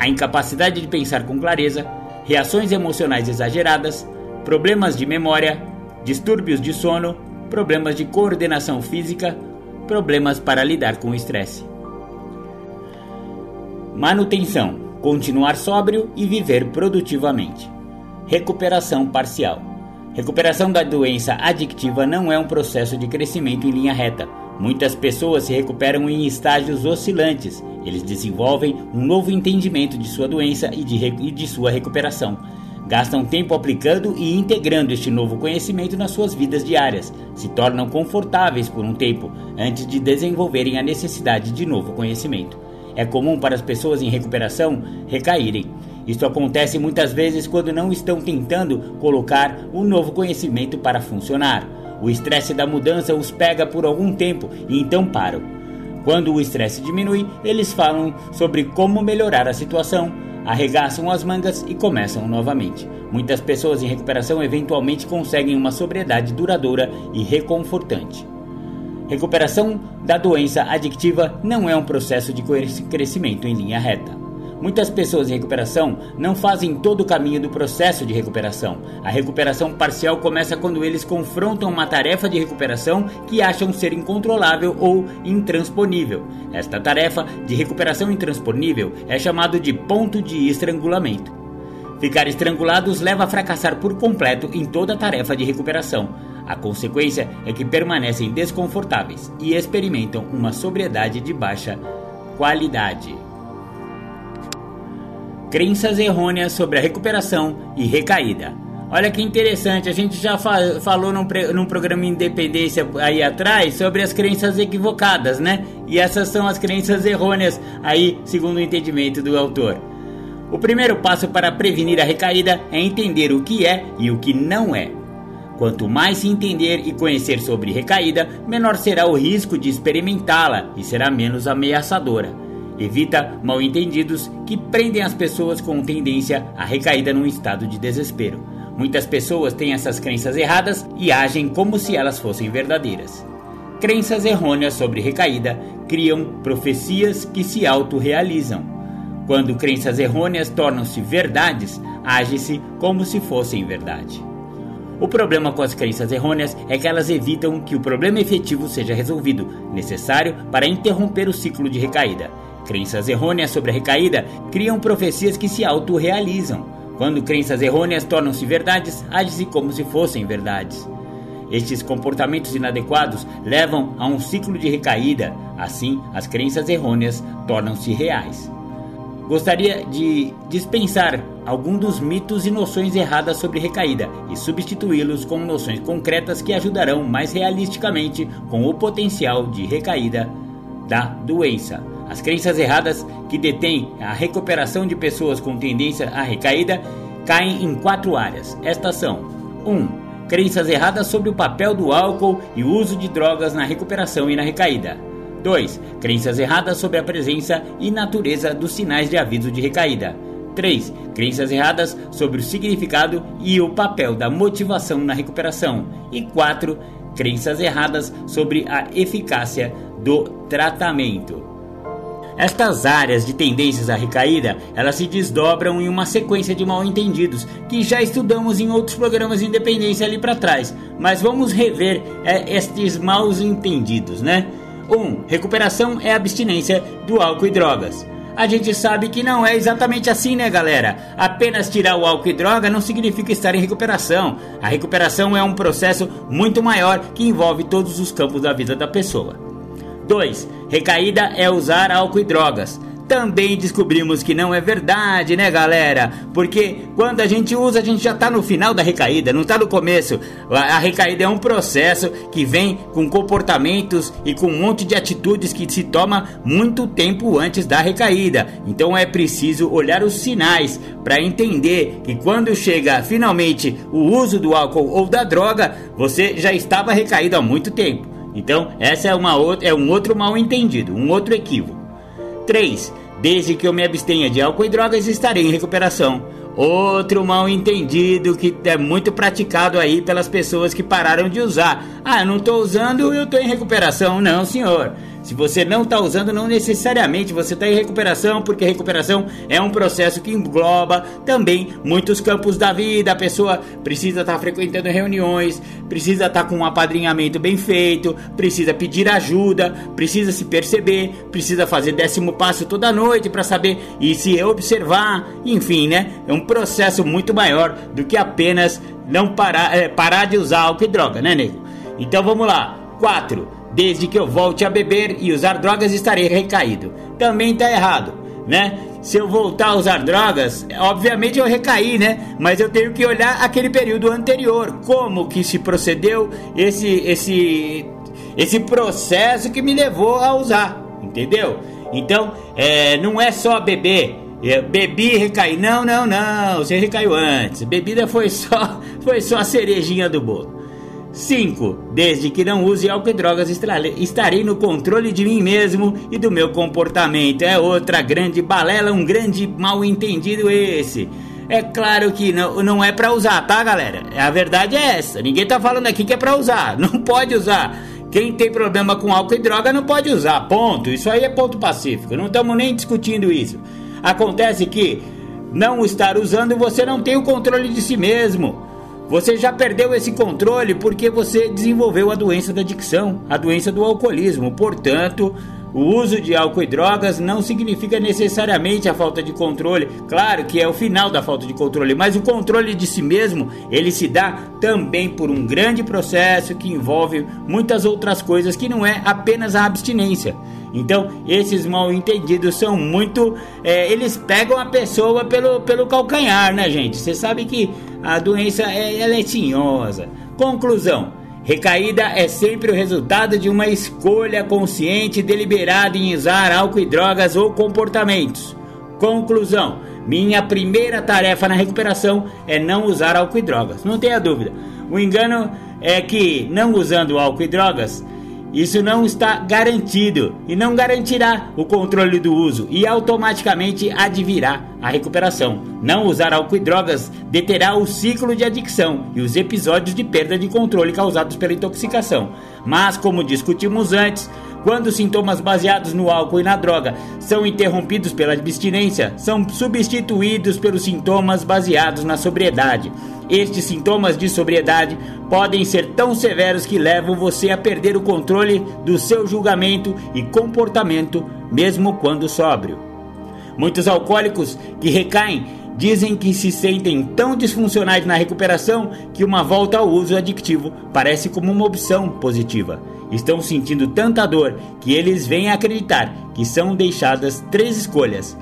a incapacidade de pensar com clareza, reações emocionais exageradas, problemas de memória, distúrbios de sono, problemas de coordenação física, problemas para lidar com o estresse. Manutenção: continuar sóbrio e viver produtivamente. Recuperação parcial. Recuperação da doença adictiva não é um processo de crescimento em linha reta. Muitas pessoas se recuperam em estágios oscilantes. Eles desenvolvem um novo entendimento de sua doença e de, e de sua recuperação Gastam tempo aplicando e integrando este novo conhecimento nas suas vidas diárias, se tornam confortáveis por um tempo antes de desenvolverem a necessidade de novo conhecimento. É comum para as pessoas em recuperação recaírem. Isto acontece muitas vezes quando não estão tentando colocar o um novo conhecimento para funcionar. O estresse da mudança os pega por algum tempo e então param. Quando o estresse diminui, eles falam sobre como melhorar a situação, arregaçam as mangas e começam novamente. Muitas pessoas em recuperação eventualmente conseguem uma sobriedade duradoura e reconfortante. Recuperação da doença adictiva não é um processo de crescimento em linha reta. Muitas pessoas em recuperação não fazem todo o caminho do processo de recuperação. A recuperação parcial começa quando eles confrontam uma tarefa de recuperação que acham ser incontrolável ou intransponível. Esta tarefa de recuperação intransponível é chamado de ponto de estrangulamento. Ficar estrangulados leva a fracassar por completo em toda a tarefa de recuperação. A consequência é que permanecem desconfortáveis e experimentam uma sobriedade de baixa qualidade. Crenças errôneas sobre a recuperação e recaída. Olha que interessante, a gente já fa falou num, num, programa Independência aí atrás sobre as crenças equivocadas, né? E essas são as crenças errôneas aí, segundo o entendimento do autor. O primeiro passo para prevenir a recaída é entender o que é e o que não é. Quanto mais se entender e conhecer sobre recaída, menor será o risco de experimentá-la e será menos ameaçadora. Evita mal-entendidos que prendem as pessoas com tendência à recaída num estado de desespero. Muitas pessoas têm essas crenças erradas e agem como se elas fossem verdadeiras. Crenças errôneas sobre recaída criam profecias que se autorrealizam. Quando crenças errôneas tornam-se verdades, age-se como se fossem verdade. O problema com as crenças errôneas é que elas evitam que o problema efetivo seja resolvido, necessário para interromper o ciclo de recaída. Crenças errôneas sobre a recaída criam profecias que se autorrealizam. Quando crenças errôneas tornam-se verdades, age-se como se fossem verdades. Estes comportamentos inadequados levam a um ciclo de recaída, assim, as crenças errôneas tornam-se reais. Gostaria de dispensar alguns dos mitos e noções erradas sobre recaída e substituí-los com noções concretas que ajudarão mais realisticamente com o potencial de recaída da doença. As crenças erradas que detêm a recuperação de pessoas com tendência à recaída caem em quatro áreas. Estas são: 1. Um, crenças erradas sobre o papel do álcool e o uso de drogas na recuperação e na recaída. 2. Crenças erradas sobre a presença e natureza dos sinais de aviso de recaída. 3. Crenças erradas sobre o significado e o papel da motivação na recuperação. E 4. Crenças erradas sobre a eficácia do tratamento. Estas áreas de tendências à recaída, elas se desdobram em uma sequência de mal-entendidos que já estudamos em outros programas de independência ali para trás, mas vamos rever é, estes mal-entendidos, né? 1. Um, recuperação é abstinência do álcool e drogas. A gente sabe que não é exatamente assim, né, galera? Apenas tirar o álcool e droga não significa estar em recuperação. A recuperação é um processo muito maior que envolve todos os campos da vida da pessoa. 2. Recaída é usar álcool e drogas. Também descobrimos que não é verdade, né, galera? Porque quando a gente usa, a gente já tá no final da recaída, não tá no começo. A recaída é um processo que vem com comportamentos e com um monte de atitudes que se toma muito tempo antes da recaída. Então é preciso olhar os sinais para entender que quando chega finalmente o uso do álcool ou da droga, você já estava recaído há muito tempo. Então, essa é, uma outra, é um outro mal entendido, um outro equívoco. 3. Desde que eu me abstenha de álcool e drogas, estarei em recuperação. Outro mal entendido que é muito praticado aí pelas pessoas que pararam de usar. Ah, não estou usando, eu estou em recuperação. Não, senhor. Se você não está usando, não necessariamente você está em recuperação, porque recuperação é um processo que engloba também muitos campos da vida. A pessoa precisa estar tá frequentando reuniões, precisa estar tá com um apadrinhamento bem feito, precisa pedir ajuda, precisa se perceber, precisa fazer décimo passo toda noite para saber e se observar, enfim, né? É um processo muito maior do que apenas não parar, é, parar de usar álcool e droga, né, nego? Então vamos lá. 4 Desde que eu volte a beber e usar drogas, estarei recaído. Também tá errado, né? Se eu voltar a usar drogas, obviamente eu recaí, né? Mas eu tenho que olhar aquele período anterior, como que se procedeu esse esse esse processo que me levou a usar, entendeu? Então, é, não é só beber, é, bebi e recaí. Não, não, não. Você recaiu antes. Bebida foi só, *laughs* foi só a cerejinha do bolo. 5. Desde que não use álcool e drogas, estarei no controle de mim mesmo e do meu comportamento. É outra grande balela, um grande mal entendido esse. É claro que não, não é para usar, tá, galera? A verdade é essa. Ninguém tá falando aqui que é para usar. *laughs* Não pode usar. Quem tem problema com álcool e droga não pode usar. Ponto. Isso aí é ponto pacífico. Não estamos nem discutindo isso. Acontece que não estar usando você não tem o controle de si mesmo. Você já perdeu esse controle porque você desenvolveu a doença da adicção, a doença do alcoolismo. Portanto, o uso de álcool e drogas não significa necessariamente a falta de controle. Claro que é o final da falta de controle, mas o controle de si mesmo, ele se dá também por um grande processo que envolve muitas outras coisas que não é apenas a abstinência. Então, esses mal entendidos são muito. É, eles pegam a pessoa pelo, pelo calcanhar, né, gente? Você sabe que a doença é, ela é tinhosa. Conclusão: recaída é sempre o resultado de uma escolha consciente e deliberada em usar álcool e drogas ou comportamentos. Conclusão: minha primeira tarefa na recuperação é não usar álcool e drogas. Não tenha dúvida. O engano é que, não usando álcool e drogas, isso não está garantido e não garantirá o controle do uso e automaticamente advirá a recuperação. Não usar álcool e drogas deterá o ciclo de adicção e os episódios de perda de controle causados pela intoxicação. Mas, como discutimos antes, quando sintomas baseados no álcool e na droga são interrompidos pela abstinência, são substituídos pelos sintomas baseados na sobriedade. Estes sintomas de sobriedade podem ser tão severos que levam você a perder o controle do seu julgamento e comportamento, mesmo quando sóbrio. Muitos alcoólicos que recaem dizem que se sentem tão disfuncionais na recuperação que uma volta ao uso adictivo parece como uma opção positiva. Estão sentindo tanta dor que eles vêm acreditar que são deixadas três escolhas: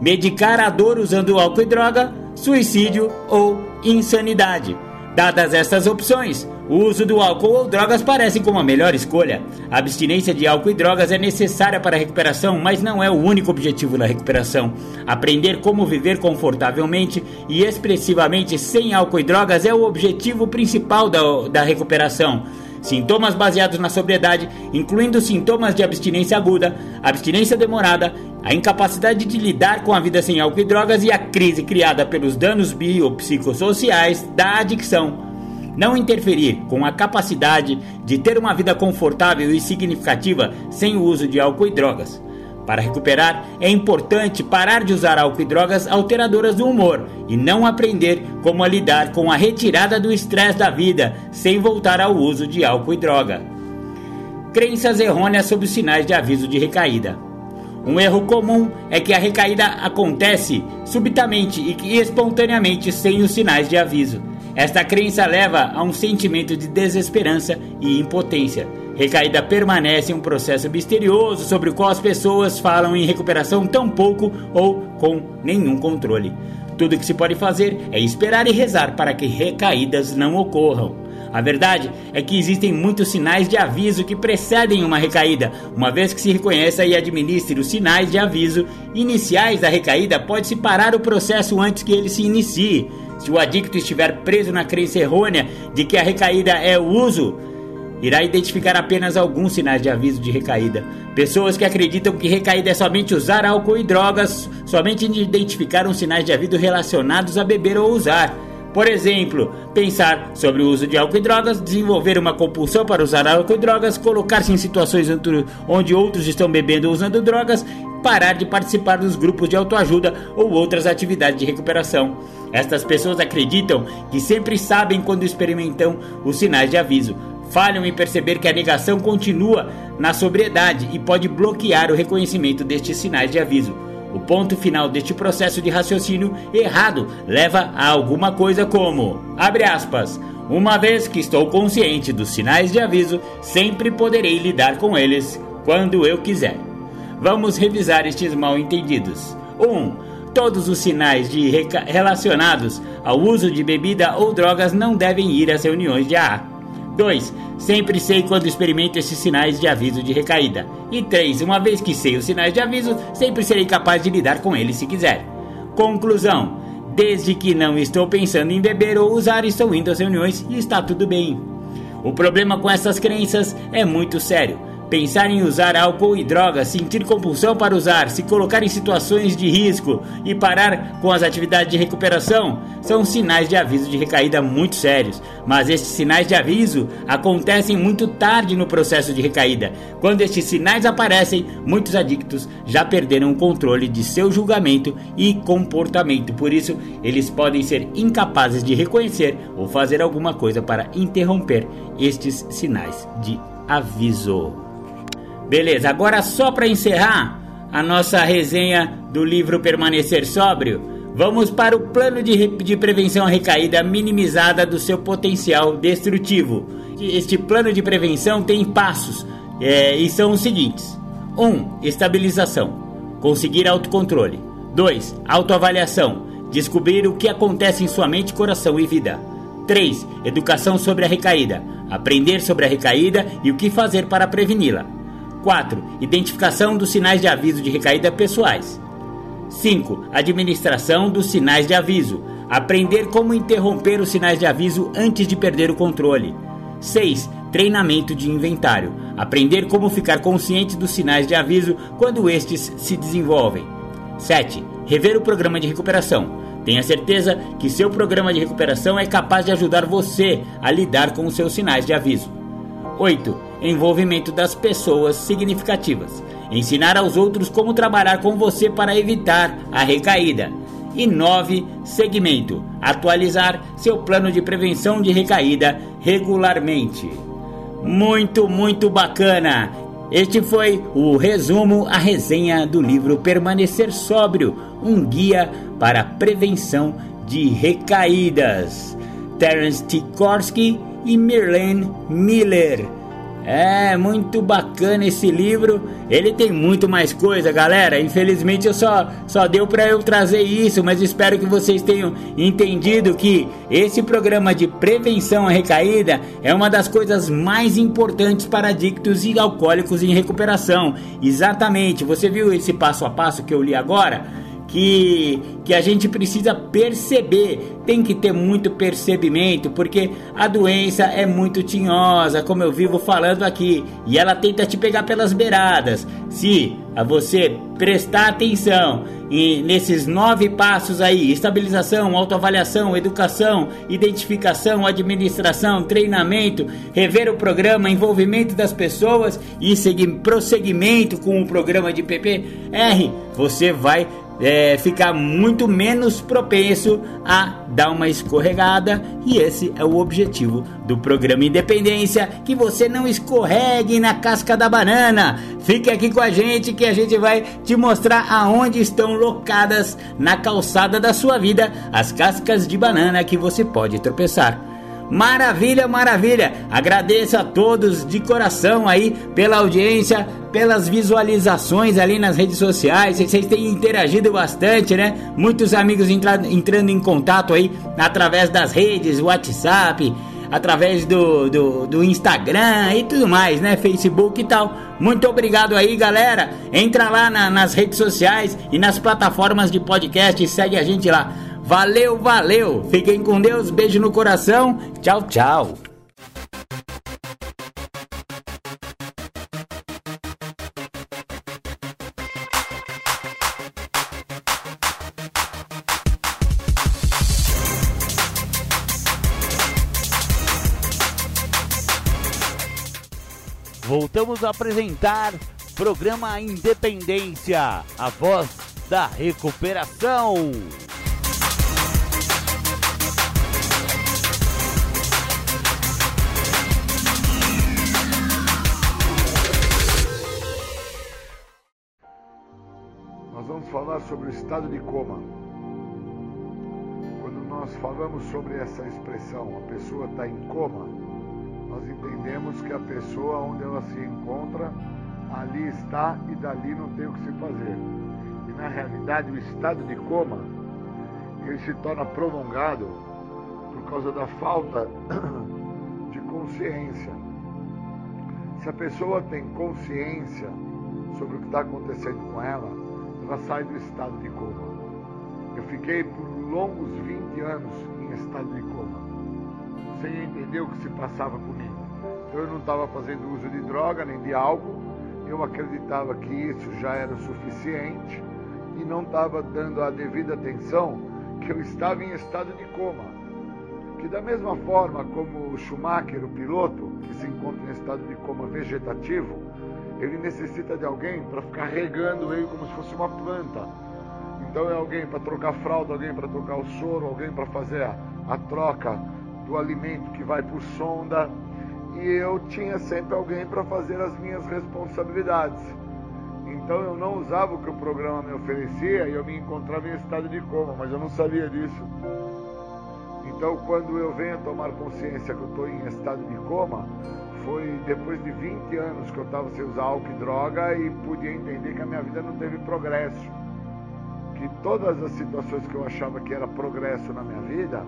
medicar a dor usando álcool e droga, suicídio ou insanidade. Dadas estas opções, o uso do álcool ou drogas parece como a melhor escolha. A abstinência de álcool e drogas é necessária para a recuperação, mas não é o único objetivo da recuperação. Aprender como viver confortavelmente e expressivamente sem álcool e drogas é o objetivo principal da, da recuperação. Sintomas baseados na sobriedade, incluindo sintomas de abstinência aguda, abstinência demorada, a incapacidade de lidar com a vida sem álcool e drogas e a crise criada pelos danos biopsicossociais da adicção. Não interferir com a capacidade de ter uma vida confortável e significativa sem o uso de álcool e drogas. Para recuperar, é importante parar de usar álcool e drogas alteradoras do humor e não aprender como a lidar com a retirada do estresse da vida sem voltar ao uso de álcool e droga. Crenças errôneas sobre os sinais de aviso de recaída. Um erro comum é que a recaída acontece subitamente e espontaneamente sem os sinais de aviso. Esta crença leva a um sentimento de desesperança e impotência Recaída permanece um processo misterioso sobre o qual as pessoas falam em recuperação tão pouco ou com nenhum controle. Tudo o que se pode fazer é esperar e rezar para que recaídas não ocorram. A verdade é que existem muitos sinais de aviso que precedem uma recaída. Uma vez que se reconheça e administre os sinais de aviso iniciais da recaída, pode-se parar o processo antes que ele se inicie. Se o adicto estiver preso na crença errônea de que a recaída é o uso irá identificar apenas alguns sinais de aviso de recaída. Pessoas que acreditam que recaída é somente usar álcool e drogas, somente identificaram sinais de aviso relacionados a beber ou usar. Por exemplo, pensar sobre o uso de álcool e drogas, desenvolver uma compulsão para usar álcool e drogas, colocar-se em situações onde outros estão bebendo ou usando drogas, parar de participar dos grupos de autoajuda ou outras atividades de recuperação. Estas pessoas acreditam que sempre sabem quando experimentam os sinais de aviso, falham em perceber que a negação continua na sobriedade e pode bloquear o reconhecimento destes sinais de aviso. O ponto final deste processo de raciocínio errado leva a alguma coisa como, abre aspas, uma vez que estou consciente dos sinais de aviso, sempre poderei lidar com eles quando eu quiser. Vamos revisar estes mal entendidos. 1. Um, todos os sinais de relacionados ao uso de bebida ou drogas não devem ir às reuniões de AA. 2. Sempre sei quando experimento esses sinais de aviso de recaída. E 3. Uma vez que sei os sinais de aviso, sempre serei capaz de lidar com eles se quiser. Conclusão: Desde que não estou pensando em beber ou usar, estou indo às reuniões e está tudo bem. O problema com essas crenças é muito sério. Pensar em usar álcool e drogas, sentir compulsão para usar, se colocar em situações de risco e parar com as atividades de recuperação são sinais de aviso de recaída muito sérios. Mas estes sinais de aviso acontecem muito tarde no processo de recaída. Quando estes sinais aparecem, muitos adictos já perderam o controle de seu julgamento e comportamento. Por isso, eles podem ser incapazes de reconhecer ou fazer alguma coisa para interromper estes sinais de aviso. Beleza, agora só para encerrar a nossa resenha do livro Permanecer Sóbrio, vamos para o plano de, de prevenção à recaída minimizada do seu potencial destrutivo. Este plano de prevenção tem passos é, e são os seguintes: 1. Um, estabilização. Conseguir autocontrole. 2. Autoavaliação. Descobrir o que acontece em sua mente, coração e vida. 3. Educação sobre a recaída. Aprender sobre a recaída e o que fazer para preveni-la. 4. Identificação dos sinais de aviso de recaída pessoais. 5. Administração dos sinais de aviso. Aprender como interromper os sinais de aviso antes de perder o controle. 6. Treinamento de inventário. Aprender como ficar consciente dos sinais de aviso quando estes se desenvolvem. 7. Rever o programa de recuperação. Tenha certeza que seu programa de recuperação é capaz de ajudar você a lidar com os seus sinais de aviso. 8 envolvimento das pessoas significativas. Ensinar aos outros como trabalhar com você para evitar a recaída. E 9. Segmento: atualizar seu plano de prevenção de recaída regularmente. Muito, muito bacana! Este foi o resumo, a resenha do livro Permanecer Sóbrio um guia para a prevenção de recaídas. Terence T. Korsky e Mirlene Miller É muito bacana esse livro. Ele tem muito mais coisa, galera. Infelizmente eu só só deu para eu trazer isso, mas espero que vocês tenham entendido que esse programa de prevenção à recaída é uma das coisas mais importantes para adictos e alcoólicos em recuperação. Exatamente. Você viu esse passo a passo que eu li agora? Que, que a gente precisa perceber, tem que ter muito percebimento, porque a doença é muito tinhosa, como eu vivo falando aqui, e ela tenta te pegar pelas beiradas. Se a você prestar atenção e nesses nove passos aí: estabilização, autoavaliação, educação, identificação, administração, treinamento, rever o programa, envolvimento das pessoas e seguir prosseguimento com o programa de PPR, você vai é, ficar muito menos propenso a dar uma escorregada e esse é o objetivo do programa Independência, que você não escorregue na casca da banana. Fique aqui com a gente que a gente vai te mostrar aonde estão locadas na calçada da sua vida as cascas de banana que você pode tropeçar. Maravilha, maravilha. Agradeço a todos de coração aí pela audiência, pelas visualizações ali nas redes sociais. Vocês têm interagido bastante, né? Muitos amigos entra entrando em contato aí através das redes, WhatsApp, através do, do, do, Instagram e tudo mais, né? Facebook e tal. Muito obrigado aí, galera. Entra lá na, nas redes sociais e nas plataformas de podcast e segue a gente lá. Valeu, valeu. Fiquem com Deus. Beijo no coração. Tchau, tchau. Voltamos a apresentar programa Independência, a voz da recuperação. Falar sobre o estado de coma. Quando nós falamos sobre essa expressão, a pessoa está em coma, nós entendemos que a pessoa onde ela se encontra, ali está e dali não tem o que se fazer. E na realidade, o estado de coma, ele se torna prolongado por causa da falta *clears throat* de consciência. Se a pessoa tem consciência sobre o que está acontecendo com ela, ela sai do estado de coma. Eu fiquei por longos 20 anos em estado de coma, sem entender o que se passava comigo. Então eu não estava fazendo uso de droga nem de álcool, eu acreditava que isso já era suficiente e não estava dando a devida atenção que eu estava em estado de coma. Que da mesma forma como o Schumacher, o piloto, que se encontra em estado de coma vegetativo, ele necessita de alguém para ficar regando ele como se fosse uma planta. Então é alguém para trocar fralda, alguém para trocar o soro, alguém para fazer a, a troca do alimento que vai por sonda. E eu tinha sempre alguém para fazer as minhas responsabilidades. Então eu não usava o que o programa me oferecia e eu me encontrava em estado de coma, mas eu não sabia disso. Então quando eu venho tomar consciência que eu estou em estado de coma, foi depois de 20 anos que eu estava sem usar álcool e droga e podia entender que a minha vida não teve progresso. Que todas as situações que eu achava que era progresso na minha vida,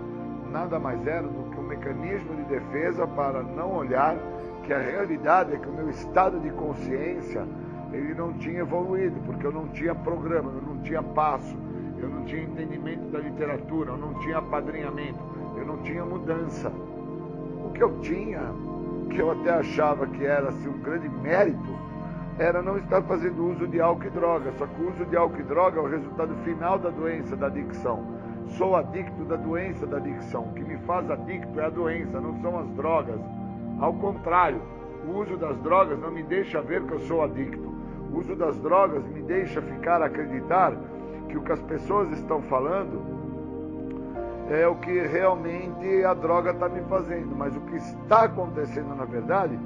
nada mais era do que um mecanismo de defesa para não olhar que a realidade é que o meu estado de consciência ele não tinha evoluído, porque eu não tinha programa, eu não tinha passo, eu não tinha entendimento da literatura, eu não tinha apadrinhamento, eu não tinha mudança. O que eu tinha que eu até achava que era assim, um grande mérito, era não estar fazendo uso de álcool e droga. Só que o uso de álcool e droga é o resultado final da doença da adicção. Sou adicto da doença da adicção. O que me faz adicto é a doença, não são as drogas. Ao contrário, o uso das drogas não me deixa ver que eu sou adicto. O uso das drogas me deixa ficar acreditar que o que as pessoas estão falando é o que realmente a droga está me fazendo. Mas o que está acontecendo, na verdade,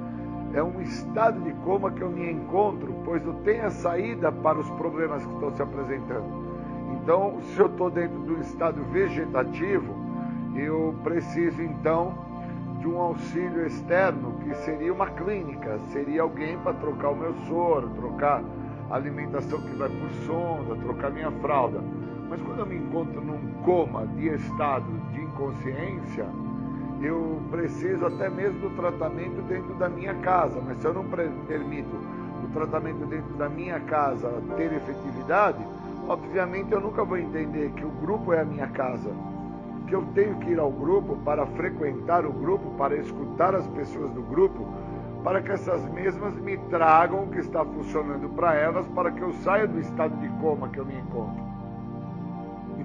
é um estado de coma que eu me encontro, pois não tenho a saída para os problemas que estão se apresentando. Então, se eu estou dentro do estado vegetativo, eu preciso então de um auxílio externo, que seria uma clínica, seria alguém para trocar o meu soro, trocar a alimentação que vai por sonda, trocar minha fralda. Mas quando eu me encontro num coma de estado de inconsciência, eu preciso até mesmo do tratamento dentro da minha casa. Mas se eu não permito o tratamento dentro da minha casa ter efetividade, obviamente eu nunca vou entender que o grupo é a minha casa. Que eu tenho que ir ao grupo para frequentar o grupo, para escutar as pessoas do grupo, para que essas mesmas me tragam o que está funcionando para elas, para que eu saia do estado de coma que eu me encontro.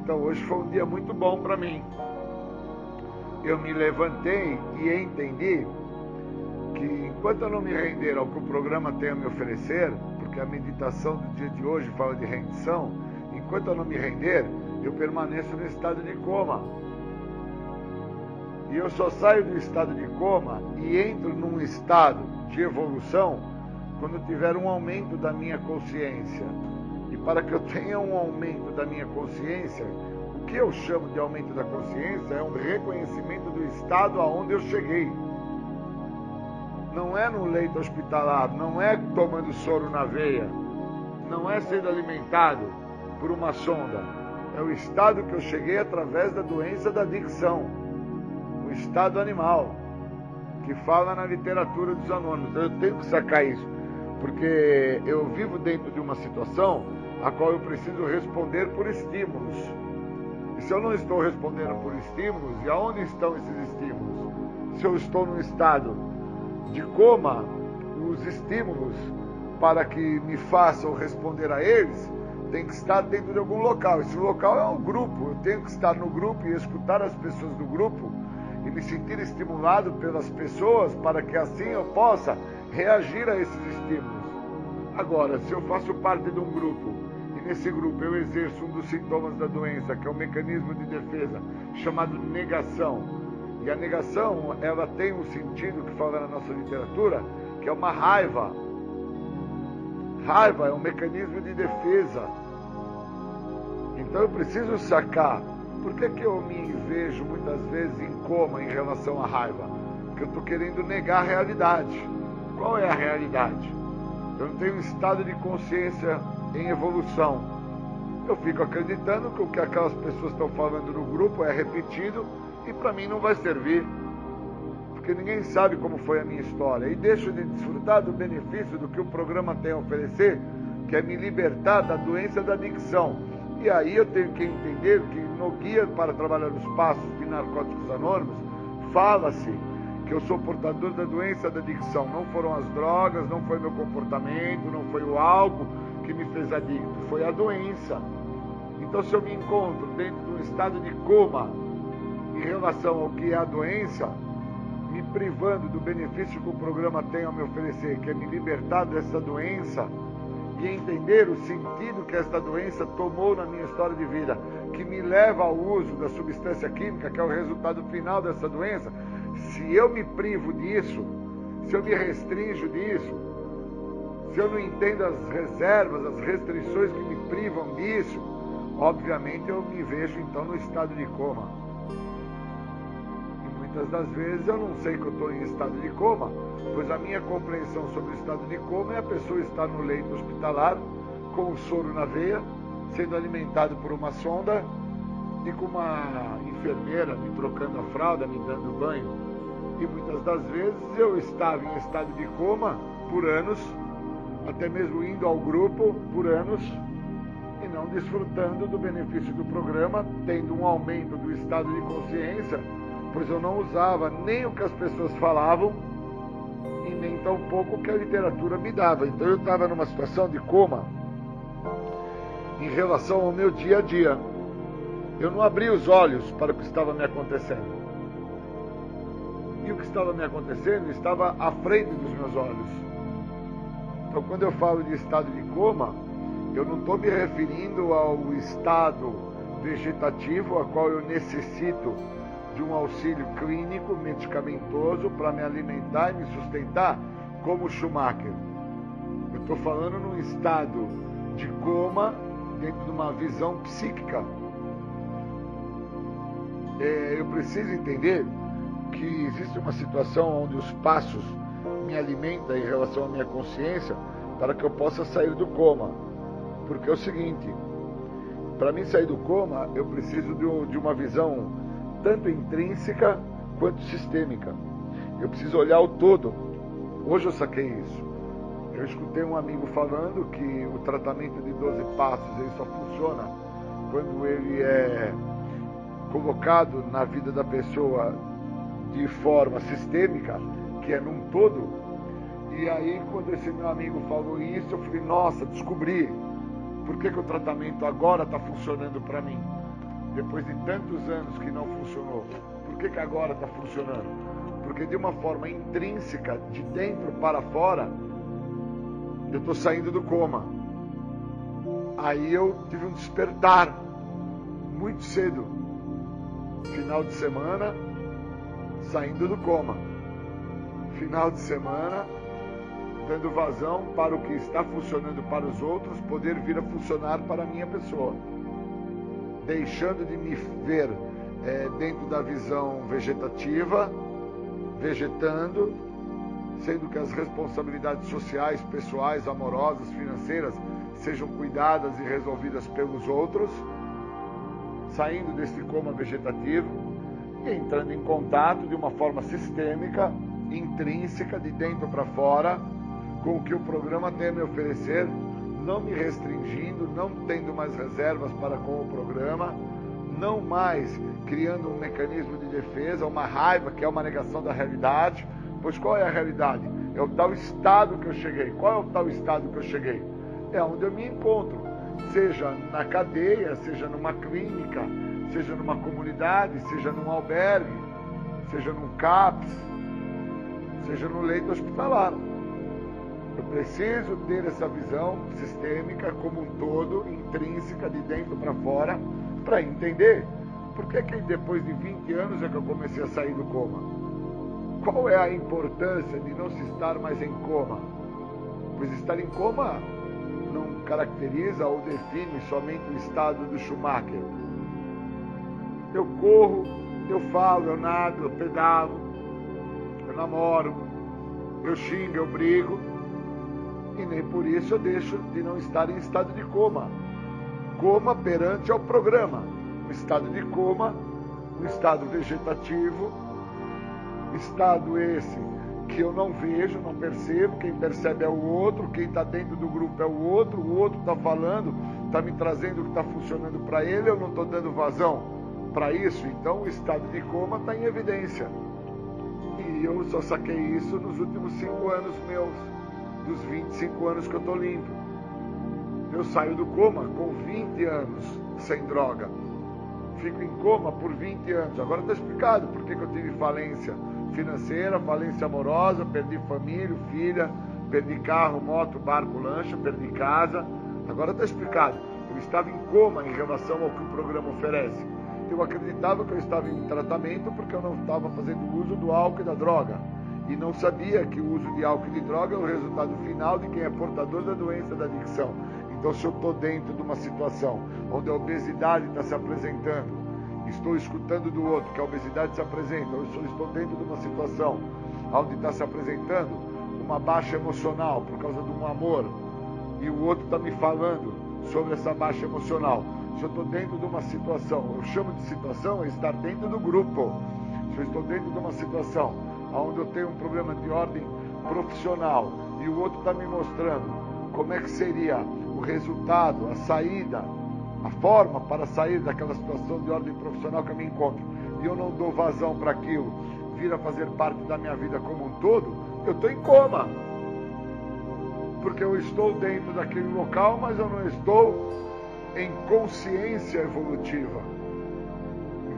Então hoje foi um dia muito bom para mim. Eu me levantei e entendi que enquanto eu não me render ao que o programa tem a me oferecer, porque a meditação do dia de hoje fala de rendição, enquanto eu não me render, eu permaneço no estado de coma. E eu só saio do estado de coma e entro num estado de evolução quando tiver um aumento da minha consciência. Para que eu tenha um aumento da minha consciência, o que eu chamo de aumento da consciência é um reconhecimento do estado aonde eu cheguei. Não é no leito hospitalar, não é tomando soro na veia, não é sendo alimentado por uma sonda. É o estado que eu cheguei através da doença da adicção, o estado animal, que fala na literatura dos anônimos. Eu tenho que sacar isso, porque eu vivo dentro de uma situação a qual eu preciso responder por estímulos. E se eu não estou respondendo por estímulos, e aonde estão esses estímulos? Se eu estou num estado de coma, os estímulos para que me façam responder a eles tem que estar dentro de algum local. Esse local é um grupo. Eu tenho que estar no grupo e escutar as pessoas do grupo e me sentir estimulado pelas pessoas para que assim eu possa reagir a esses estímulos. Agora, se eu faço parte de um grupo nesse grupo eu exerço um dos sintomas da doença, que é um mecanismo de defesa chamado negação, e a negação ela tem um sentido que fala na nossa literatura, que é uma raiva. Raiva é um mecanismo de defesa. Então eu preciso sacar por que, que eu me vejo muitas vezes em coma em relação à raiva? Porque eu estou querendo negar a realidade. Qual é a realidade? Eu não tenho um estado de consciência em evolução. Eu fico acreditando que o que aquelas pessoas estão falando no grupo é repetido e para mim não vai servir. Porque ninguém sabe como foi a minha história. E deixo de desfrutar do benefício do que o programa tem a oferecer, que é me libertar da doença da adicção. E aí eu tenho que entender que no Guia para Trabalhar os Passos de Narcóticos Anônimos, fala-se que eu sou portador da doença da adicção. Não foram as drogas, não foi meu comportamento, não foi o álcool que me fez adicto, foi a doença. Então, se eu me encontro dentro de um estado de coma em relação ao que é a doença, me privando do benefício que o programa tem a me oferecer, que é me libertar dessa doença, e entender o sentido que esta doença tomou na minha história de vida, que me leva ao uso da substância química, que é o resultado final dessa doença, se eu me privo disso, se eu me restringo disso, se eu não entendo as reservas, as restrições que me privam disso, obviamente eu me vejo então no estado de coma. E muitas das vezes eu não sei que eu estou em estado de coma, pois a minha compreensão sobre o estado de coma é a pessoa estar no leito hospitalar, com o soro na veia, sendo alimentado por uma sonda e com uma enfermeira me trocando a fralda, me dando banho. E muitas das vezes eu estava em estado de coma por anos, até mesmo indo ao grupo por anos e não desfrutando do benefício do programa, tendo um aumento do estado de consciência, pois eu não usava nem o que as pessoas falavam e nem tampouco o que a literatura me dava. Então eu estava numa situação de coma em relação ao meu dia a dia. Eu não abri os olhos para o que estava me acontecendo. E o que estava me acontecendo estava à frente dos meus olhos. Então, quando eu falo de estado de coma, eu não estou me referindo ao estado vegetativo a qual eu necessito de um auxílio clínico, medicamentoso, para me alimentar e me sustentar, como Schumacher. Eu estou falando num estado de coma dentro de uma visão psíquica. É, eu preciso entender que existe uma situação onde os passos me alimentam em relação à minha consciência para que eu possa sair do coma. Porque é o seguinte, para mim sair do coma, eu preciso de uma visão tanto intrínseca quanto sistêmica. Eu preciso olhar o todo. Hoje eu saquei isso. Eu escutei um amigo falando que o tratamento de 12 passos ele só funciona quando ele é colocado na vida da pessoa de forma sistêmica, que é num todo. E aí, quando esse meu amigo falou isso, eu falei: Nossa, descobri por que, que o tratamento agora está funcionando para mim. Depois de tantos anos que não funcionou, por que, que agora está funcionando? Porque de uma forma intrínseca, de dentro para fora, eu estou saindo do coma. Aí eu tive um despertar muito cedo, final de semana, saindo do coma. Final de semana, dando vazão para o que está funcionando para os outros, poder vir a funcionar para a minha pessoa. Deixando de me ver é, dentro da visão vegetativa, vegetando, sendo que as responsabilidades sociais, pessoais, amorosas, financeiras sejam cuidadas e resolvidas pelos outros, saindo desse coma vegetativo e entrando em contato de uma forma sistêmica, intrínseca, de dentro para fora, com o que o programa tem a me oferecer, não me restringindo, não tendo mais reservas para com o programa, não mais criando um mecanismo de defesa, uma raiva que é uma negação da realidade, Pois qual é a realidade? É o tal estado que eu cheguei. Qual é o tal estado que eu cheguei? É onde eu me encontro, seja na cadeia, seja numa clínica, seja numa comunidade, seja num albergue, seja num CAPS, seja no leito hospitalar. Eu preciso ter essa visão sistêmica como um todo, intrínseca, de dentro para fora, para entender por que, que depois de 20 anos é que eu comecei a sair do coma. Qual é a importância de não se estar mais em coma? Pois estar em coma não caracteriza ou define somente o estado do Schumacher. Eu corro, eu falo, eu nado, eu pedalo, namoro, eu xingo, eu brigo, e nem por isso eu deixo de não estar em estado de coma. Coma perante ao programa. Um estado de coma, um estado vegetativo, Estado esse que eu não vejo, não percebo, quem percebe é o outro, quem está dentro do grupo é o outro, o outro está falando, está me trazendo o que está funcionando para ele, eu não estou dando vazão para isso, então o estado de coma está em evidência. E eu só saquei isso nos últimos cinco anos meus, dos 25 anos que eu estou limpo. Eu saio do coma com 20 anos sem droga. Fico em coma por 20 anos. Agora está explicado por que, que eu tive falência financeira, falência amorosa, perdi família, filha, perdi carro, moto, barco, lancha, perdi casa. Agora está explicado. Eu estava em coma em relação ao que o programa oferece. Eu acreditava que eu estava em tratamento porque eu não estava fazendo uso do álcool e da droga. E não sabia que o uso de álcool e de droga é o resultado final de quem é portador da doença da adicção. Então, se eu estou dentro de uma situação onde a obesidade está se apresentando, estou escutando do outro que a obesidade se apresenta, ou eu estou dentro de uma situação onde está se apresentando uma baixa emocional por causa de um amor, e o outro está me falando sobre essa baixa emocional. Se eu estou dentro de uma situação, eu chamo de situação é estar dentro do grupo. Se eu estou dentro de uma situação onde eu tenho um problema de ordem profissional e o outro está me mostrando como é que seria o resultado, a saída a forma para sair daquela situação de ordem profissional que eu me encontro, e eu não dou vazão para aquilo vir a fazer parte da minha vida como um todo, eu estou em coma. Porque eu estou dentro daquele local, mas eu não estou em consciência evolutiva.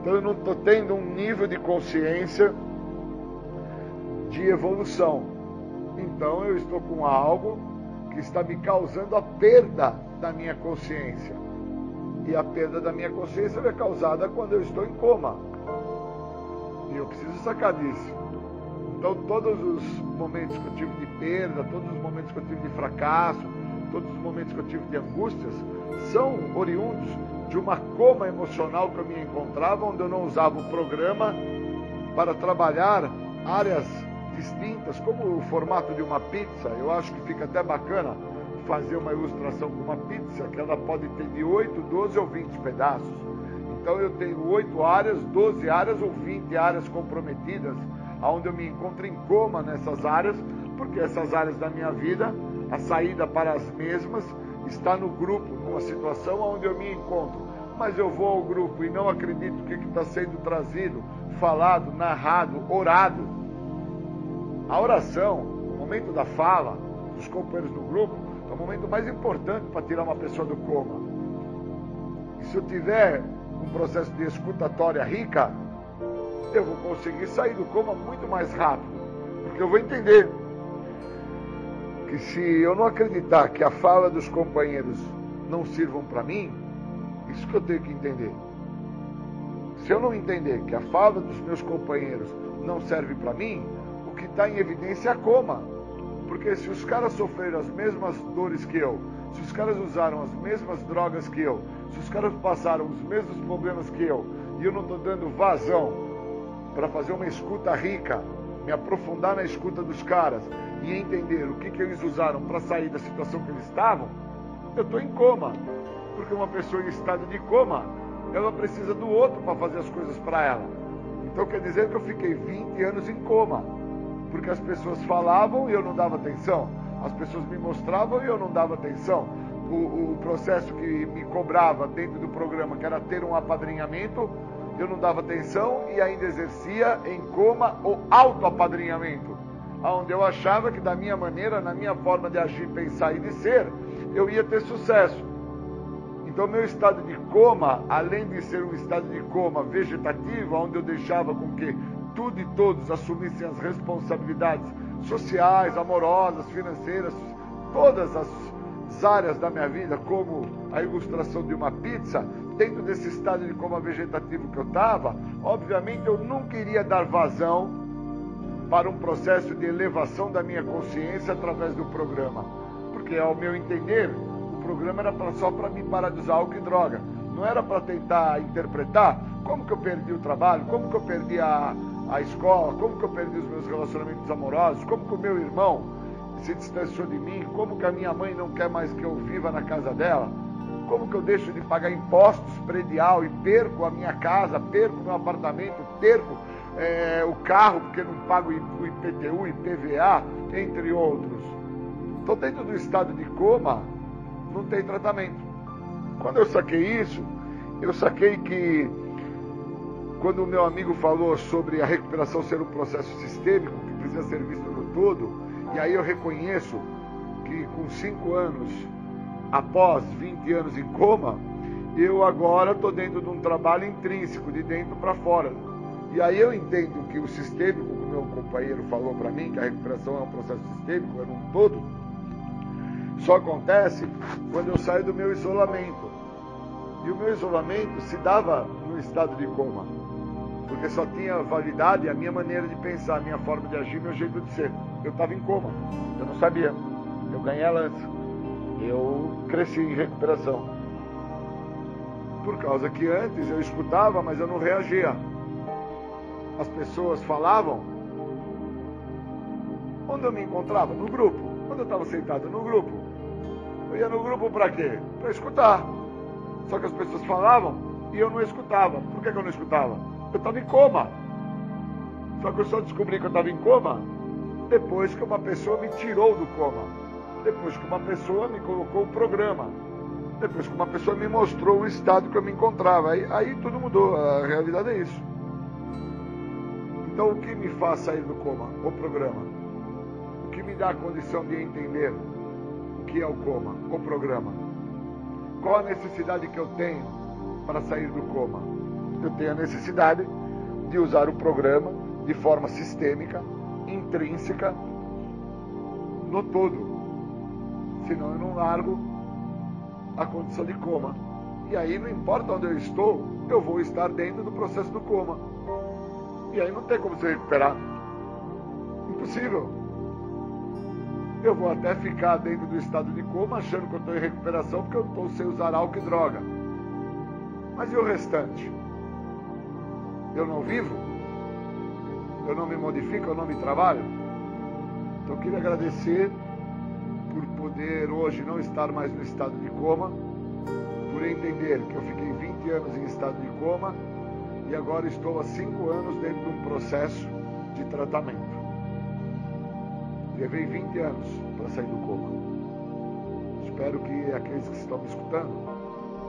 Então eu não estou tendo um nível de consciência de evolução. Então eu estou com algo que está me causando a perda da minha consciência. E a perda da minha consciência é causada quando eu estou em coma. E eu preciso sacar disso. Então, todos os momentos que eu tive de perda, todos os momentos que eu tive de fracasso, todos os momentos que eu tive de angústias, são oriundos de uma coma emocional que eu me encontrava, onde eu não usava o programa para trabalhar áreas distintas, como o formato de uma pizza. Eu acho que fica até bacana fazer uma ilustração com uma pizza, que ela pode ter de 8, 12 ou 20 pedaços. Então eu tenho 8 áreas, 12 áreas ou 20 áreas comprometidas, onde eu me encontro em coma nessas áreas, porque essas áreas da minha vida, a saída para as mesmas está no grupo, numa situação onde eu me encontro. Mas eu vou ao grupo e não acredito que está sendo trazido, falado, narrado, orado. A oração, o momento da fala dos companheiros do grupo, é o momento mais importante para tirar uma pessoa do coma. E se eu tiver um processo de escutatória rica, eu vou conseguir sair do coma muito mais rápido. Porque eu vou entender que se eu não acreditar que a fala dos companheiros não sirvam para mim, isso que eu tenho que entender. Se eu não entender que a fala dos meus companheiros não serve para mim, o que está em evidência é a coma. Porque se os caras sofreram as mesmas dores que eu, se os caras usaram as mesmas drogas que eu, se os caras passaram os mesmos problemas que eu, e eu não estou dando vazão para fazer uma escuta rica, me aprofundar na escuta dos caras e entender o que, que eles usaram para sair da situação que eles estavam, eu estou em coma. Porque uma pessoa em estado de coma, ela precisa do outro para fazer as coisas para ela. Então quer dizer que eu fiquei 20 anos em coma porque as pessoas falavam e eu não dava atenção, as pessoas me mostravam e eu não dava atenção. O, o processo que me cobrava dentro do programa, que era ter um apadrinhamento, eu não dava atenção e ainda exercia em coma o autoapadrinhamento, onde eu achava que da minha maneira, na minha forma de agir, pensar e de ser, eu ia ter sucesso. Então, meu estado de coma, além de ser um estado de coma vegetativo, onde eu deixava com que tudo e todos assumissem as responsabilidades sociais, amorosas, financeiras, todas as áreas da minha vida, como a ilustração de uma pizza, dentro desse estado de coma vegetativo que eu estava, obviamente eu não queria dar vazão para um processo de elevação da minha consciência através do programa. Porque, ao meu entender, o programa era só para me parar de usar álcool e droga. Não era para tentar interpretar como que eu perdi o trabalho, como que eu perdi a, a escola, como que eu perdi os meus relacionamentos amorosos, como que o meu irmão se distanciou de mim, como que a minha mãe não quer mais que eu viva na casa dela, como que eu deixo de pagar impostos predial e perco a minha casa, perco meu apartamento, perco é, o carro porque não pago o IPTU, IPVA, entre outros. Estou dentro do estado de coma, não tem tratamento. Quando eu saquei isso, eu saquei que quando o meu amigo falou sobre a recuperação ser um processo sistêmico, que precisa ser visto no todo, e aí eu reconheço que com cinco anos, após 20 anos em coma, eu agora estou dentro de um trabalho intrínseco, de dentro para fora. E aí eu entendo que o sistêmico, como meu companheiro falou para mim, que a recuperação é um processo sistêmico, é um todo, só acontece quando eu saio do meu isolamento. E o meu isolamento se dava no estado de coma porque só tinha validade a minha maneira de pensar, a minha forma de agir, meu jeito de ser. Eu estava em coma, eu não sabia. Eu ganhei ela antes. Eu cresci em recuperação. Por causa que antes eu escutava, mas eu não reagia. As pessoas falavam. Onde eu me encontrava? No grupo. Quando eu estava sentado no grupo, eu ia no grupo para quê? Para escutar. Só que as pessoas falavam e eu não escutava. Por que, que eu não escutava? Eu estava em coma. Só que eu só descobri que eu estava em coma depois que uma pessoa me tirou do coma. Depois que uma pessoa me colocou o programa. Depois que uma pessoa me mostrou o estado que eu me encontrava. Aí, aí tudo mudou. A realidade é isso. Então o que me faz sair do coma? O programa. O que me dá a condição de entender o que é o coma? O programa. Qual a necessidade que eu tenho para sair do coma? eu tenho a necessidade de usar o programa de forma sistêmica, intrínseca, no todo. Senão eu não largo a condição de coma. E aí não importa onde eu estou, eu vou estar dentro do processo do coma. E aí não tem como se recuperar. Impossível. Eu vou até ficar dentro do estado de coma achando que eu estou em recuperação porque eu estou sem usar álcool e droga. Mas e o restante? eu não vivo? eu não me modifico, eu não me trabalho. Então eu queria agradecer poder hoje não estar mais no estado de coma, por entender que eu fiquei 20 anos em estado de coma e agora estou há 5 anos dentro de um processo de tratamento. Levei 20 anos para sair do coma. Espero que aqueles que estão me escutando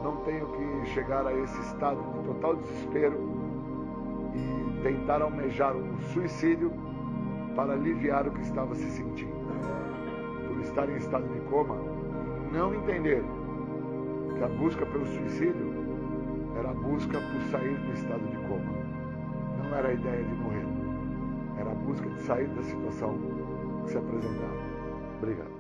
não tenham que chegar a esse estado de total desespero e tentar almejar um suicídio para aliviar o que estava se sentindo. Estar em estado de coma e não entender que a busca pelo suicídio era a busca por sair do estado de coma. Não era a ideia de morrer, era a busca de sair da situação que se apresentava. Obrigado.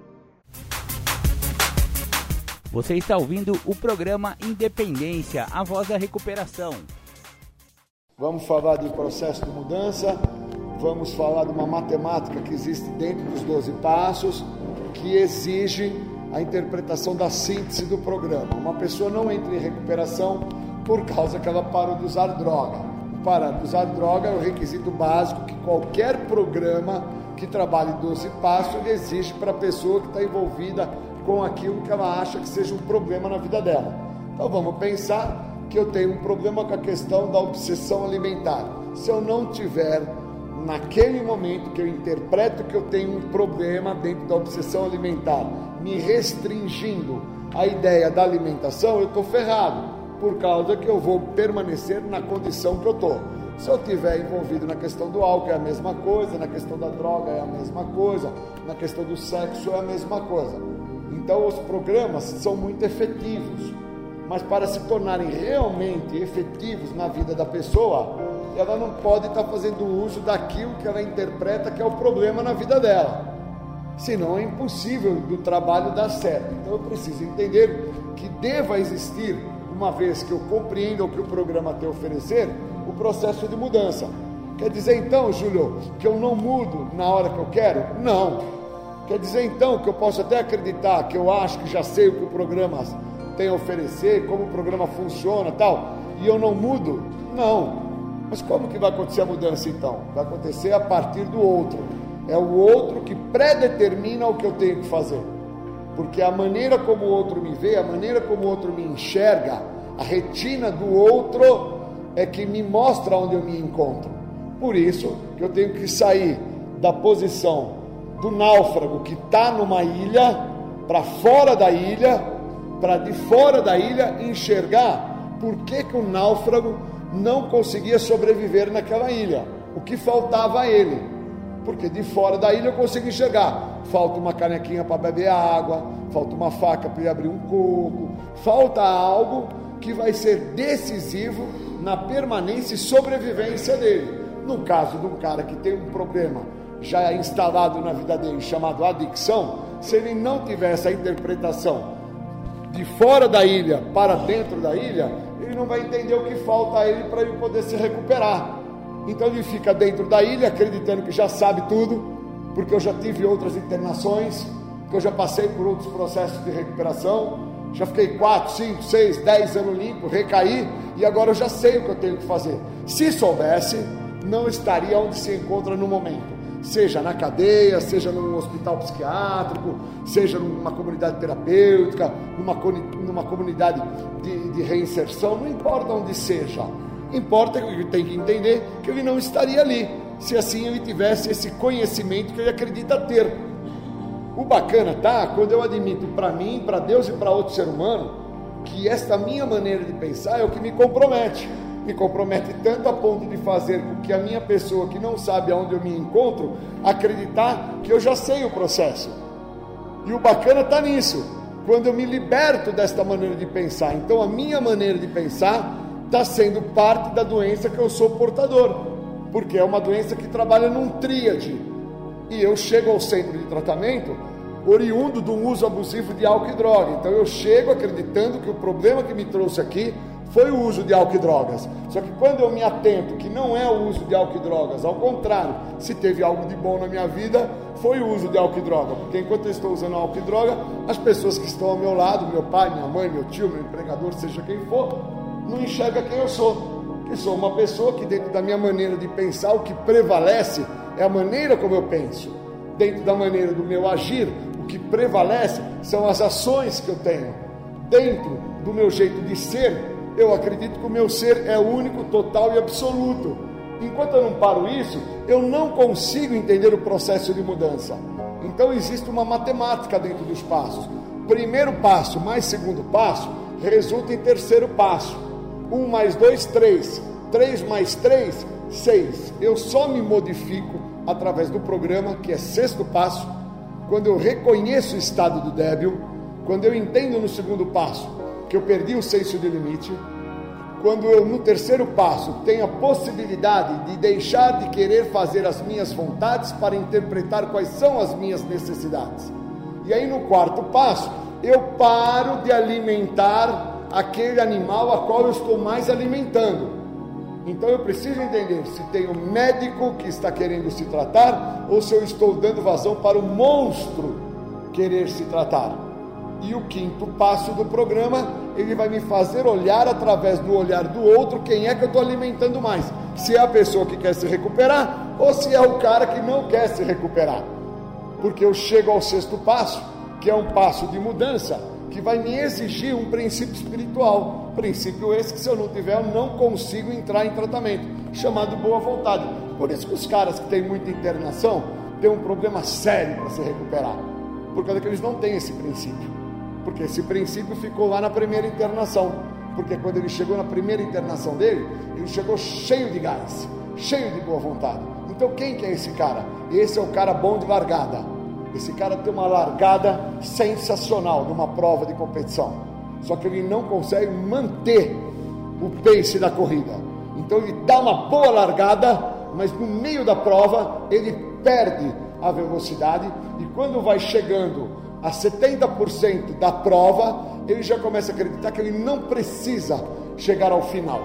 Você está ouvindo o programa Independência, a voz da recuperação. Vamos falar de processo de mudança, vamos falar de uma matemática que existe dentro dos 12 passos, que exige a interpretação da síntese do programa. Uma pessoa não entra em recuperação por causa que ela parou de usar droga. Parar de usar droga é o requisito básico que qualquer programa que trabalhe 12 passos exige para a pessoa que está envolvida com aquilo que ela acha que seja um problema na vida dela. Então vamos pensar que eu tenho um problema com a questão da obsessão alimentar. Se eu não tiver naquele momento que eu interpreto que eu tenho um problema dentro da obsessão alimentar, me restringindo a ideia da alimentação, eu estou ferrado, por causa que eu vou permanecer na condição que eu estou. Se eu estiver envolvido na questão do álcool é a mesma coisa, na questão da droga é a mesma coisa, na questão do sexo é a mesma coisa. Então os programas são muito efetivos, mas para se tornarem realmente efetivos na vida da pessoa, ela não pode estar fazendo uso daquilo que ela interpreta que é o problema na vida dela. Senão é impossível do trabalho dar certo. Então eu preciso entender que deva existir, uma vez que eu compreenda o que o programa tem a oferecer, o processo de mudança. Quer dizer então, Júlio, que eu não mudo na hora que eu quero? Não. Quer dizer então que eu posso até acreditar que eu acho que já sei o que o programa tem a oferecer, como o programa funciona tal, e eu não mudo? Não. Mas como que vai acontecer a mudança então? Vai acontecer a partir do outro. É o outro que predetermina o que eu tenho que fazer. Porque a maneira como o outro me vê, a maneira como o outro me enxerga, a retina do outro é que me mostra onde eu me encontro. Por isso que eu tenho que sair da posição do náufrago que está numa ilha para fora da ilha, para de fora da ilha enxergar por que, que o náufrago não conseguia sobreviver naquela ilha. O que faltava a ele? Porque de fora da ilha eu consigo enxergar. Falta uma canequinha para beber água, falta uma faca para abrir um coco, falta algo que vai ser decisivo na permanência e sobrevivência dele. No caso de um cara que tem um problema já instalado na vida dele, chamado adicção, se ele não tiver essa interpretação de fora da ilha para dentro da ilha, ele não vai entender o que falta a ele para ele poder se recuperar. Então ele fica dentro da ilha acreditando que já sabe tudo, porque eu já tive outras internações, que eu já passei por outros processos de recuperação, já fiquei 4, 5, 6, 10 anos limpo, recaí e agora eu já sei o que eu tenho que fazer. Se soubesse, não estaria onde se encontra no momento seja na cadeia, seja num hospital psiquiátrico, seja numa comunidade terapêutica, numa, numa comunidade de, de reinserção, não importa onde seja. Importa que ele tem que entender que ele não estaria ali, se assim ele tivesse esse conhecimento que ele acredita ter. O bacana tá quando eu admito para mim, para Deus e para outro ser humano, que esta minha maneira de pensar é o que me compromete me compromete tanto a ponto de fazer com que a minha pessoa que não sabe aonde eu me encontro acreditar que eu já sei o processo. E o bacana está nisso, quando eu me liberto desta maneira de pensar. Então a minha maneira de pensar está sendo parte da doença que eu sou portador, porque é uma doença que trabalha num tríade. E eu chego ao centro de tratamento oriundo do uso abusivo de álcool e droga. Então eu chego acreditando que o problema que me trouxe aqui foi o uso de álcool e drogas. Só que quando eu me atento que não é o uso de álcool e drogas, ao contrário, se teve algo de bom na minha vida, foi o uso de álcool e droga. Porque enquanto eu estou usando álcool e droga, as pessoas que estão ao meu lado, meu pai, minha mãe, meu tio, meu empregador, seja quem for, não enxerga quem eu sou. e sou uma pessoa que, dentro da minha maneira de pensar, o que prevalece é a maneira como eu penso. Dentro da maneira do meu agir, o que prevalece são as ações que eu tenho. Dentro do meu jeito de ser, eu acredito que o meu ser é único, total e absoluto. Enquanto eu não paro isso, eu não consigo entender o processo de mudança. Então existe uma matemática dentro dos passos. Primeiro passo mais segundo passo resulta em terceiro passo. Um mais dois, três. Três mais três, seis. Eu só me modifico através do programa, que é sexto passo, quando eu reconheço o estado do débil, quando eu entendo no segundo passo que eu perdi o senso de limite, quando eu no terceiro passo tenho a possibilidade de deixar de querer fazer as minhas vontades para interpretar quais são as minhas necessidades. E aí no quarto passo, eu paro de alimentar aquele animal a qual eu estou mais alimentando. Então eu preciso entender se tem um médico que está querendo se tratar ou se eu estou dando vazão para o monstro querer se tratar. E o quinto passo do programa, ele vai me fazer olhar através do olhar do outro quem é que eu estou alimentando mais. Se é a pessoa que quer se recuperar ou se é o cara que não quer se recuperar. Porque eu chego ao sexto passo, que é um passo de mudança, que vai me exigir um princípio espiritual. Princípio esse que se eu não tiver, eu não consigo entrar em tratamento, chamado boa vontade. Por isso que os caras que têm muita internação têm um problema sério para se recuperar. Por causa que eles não têm esse princípio. Porque esse princípio ficou lá na primeira internação. Porque quando ele chegou na primeira internação dele, ele chegou cheio de gás, cheio de boa vontade. Então quem que é esse cara? Esse é o cara bom de largada. Esse cara tem uma largada sensacional numa prova de competição. Só que ele não consegue manter o pace da corrida. Então ele dá uma boa largada, mas no meio da prova ele perde a velocidade e quando vai chegando a 70% da prova, ele já começa a acreditar que ele não precisa chegar ao final.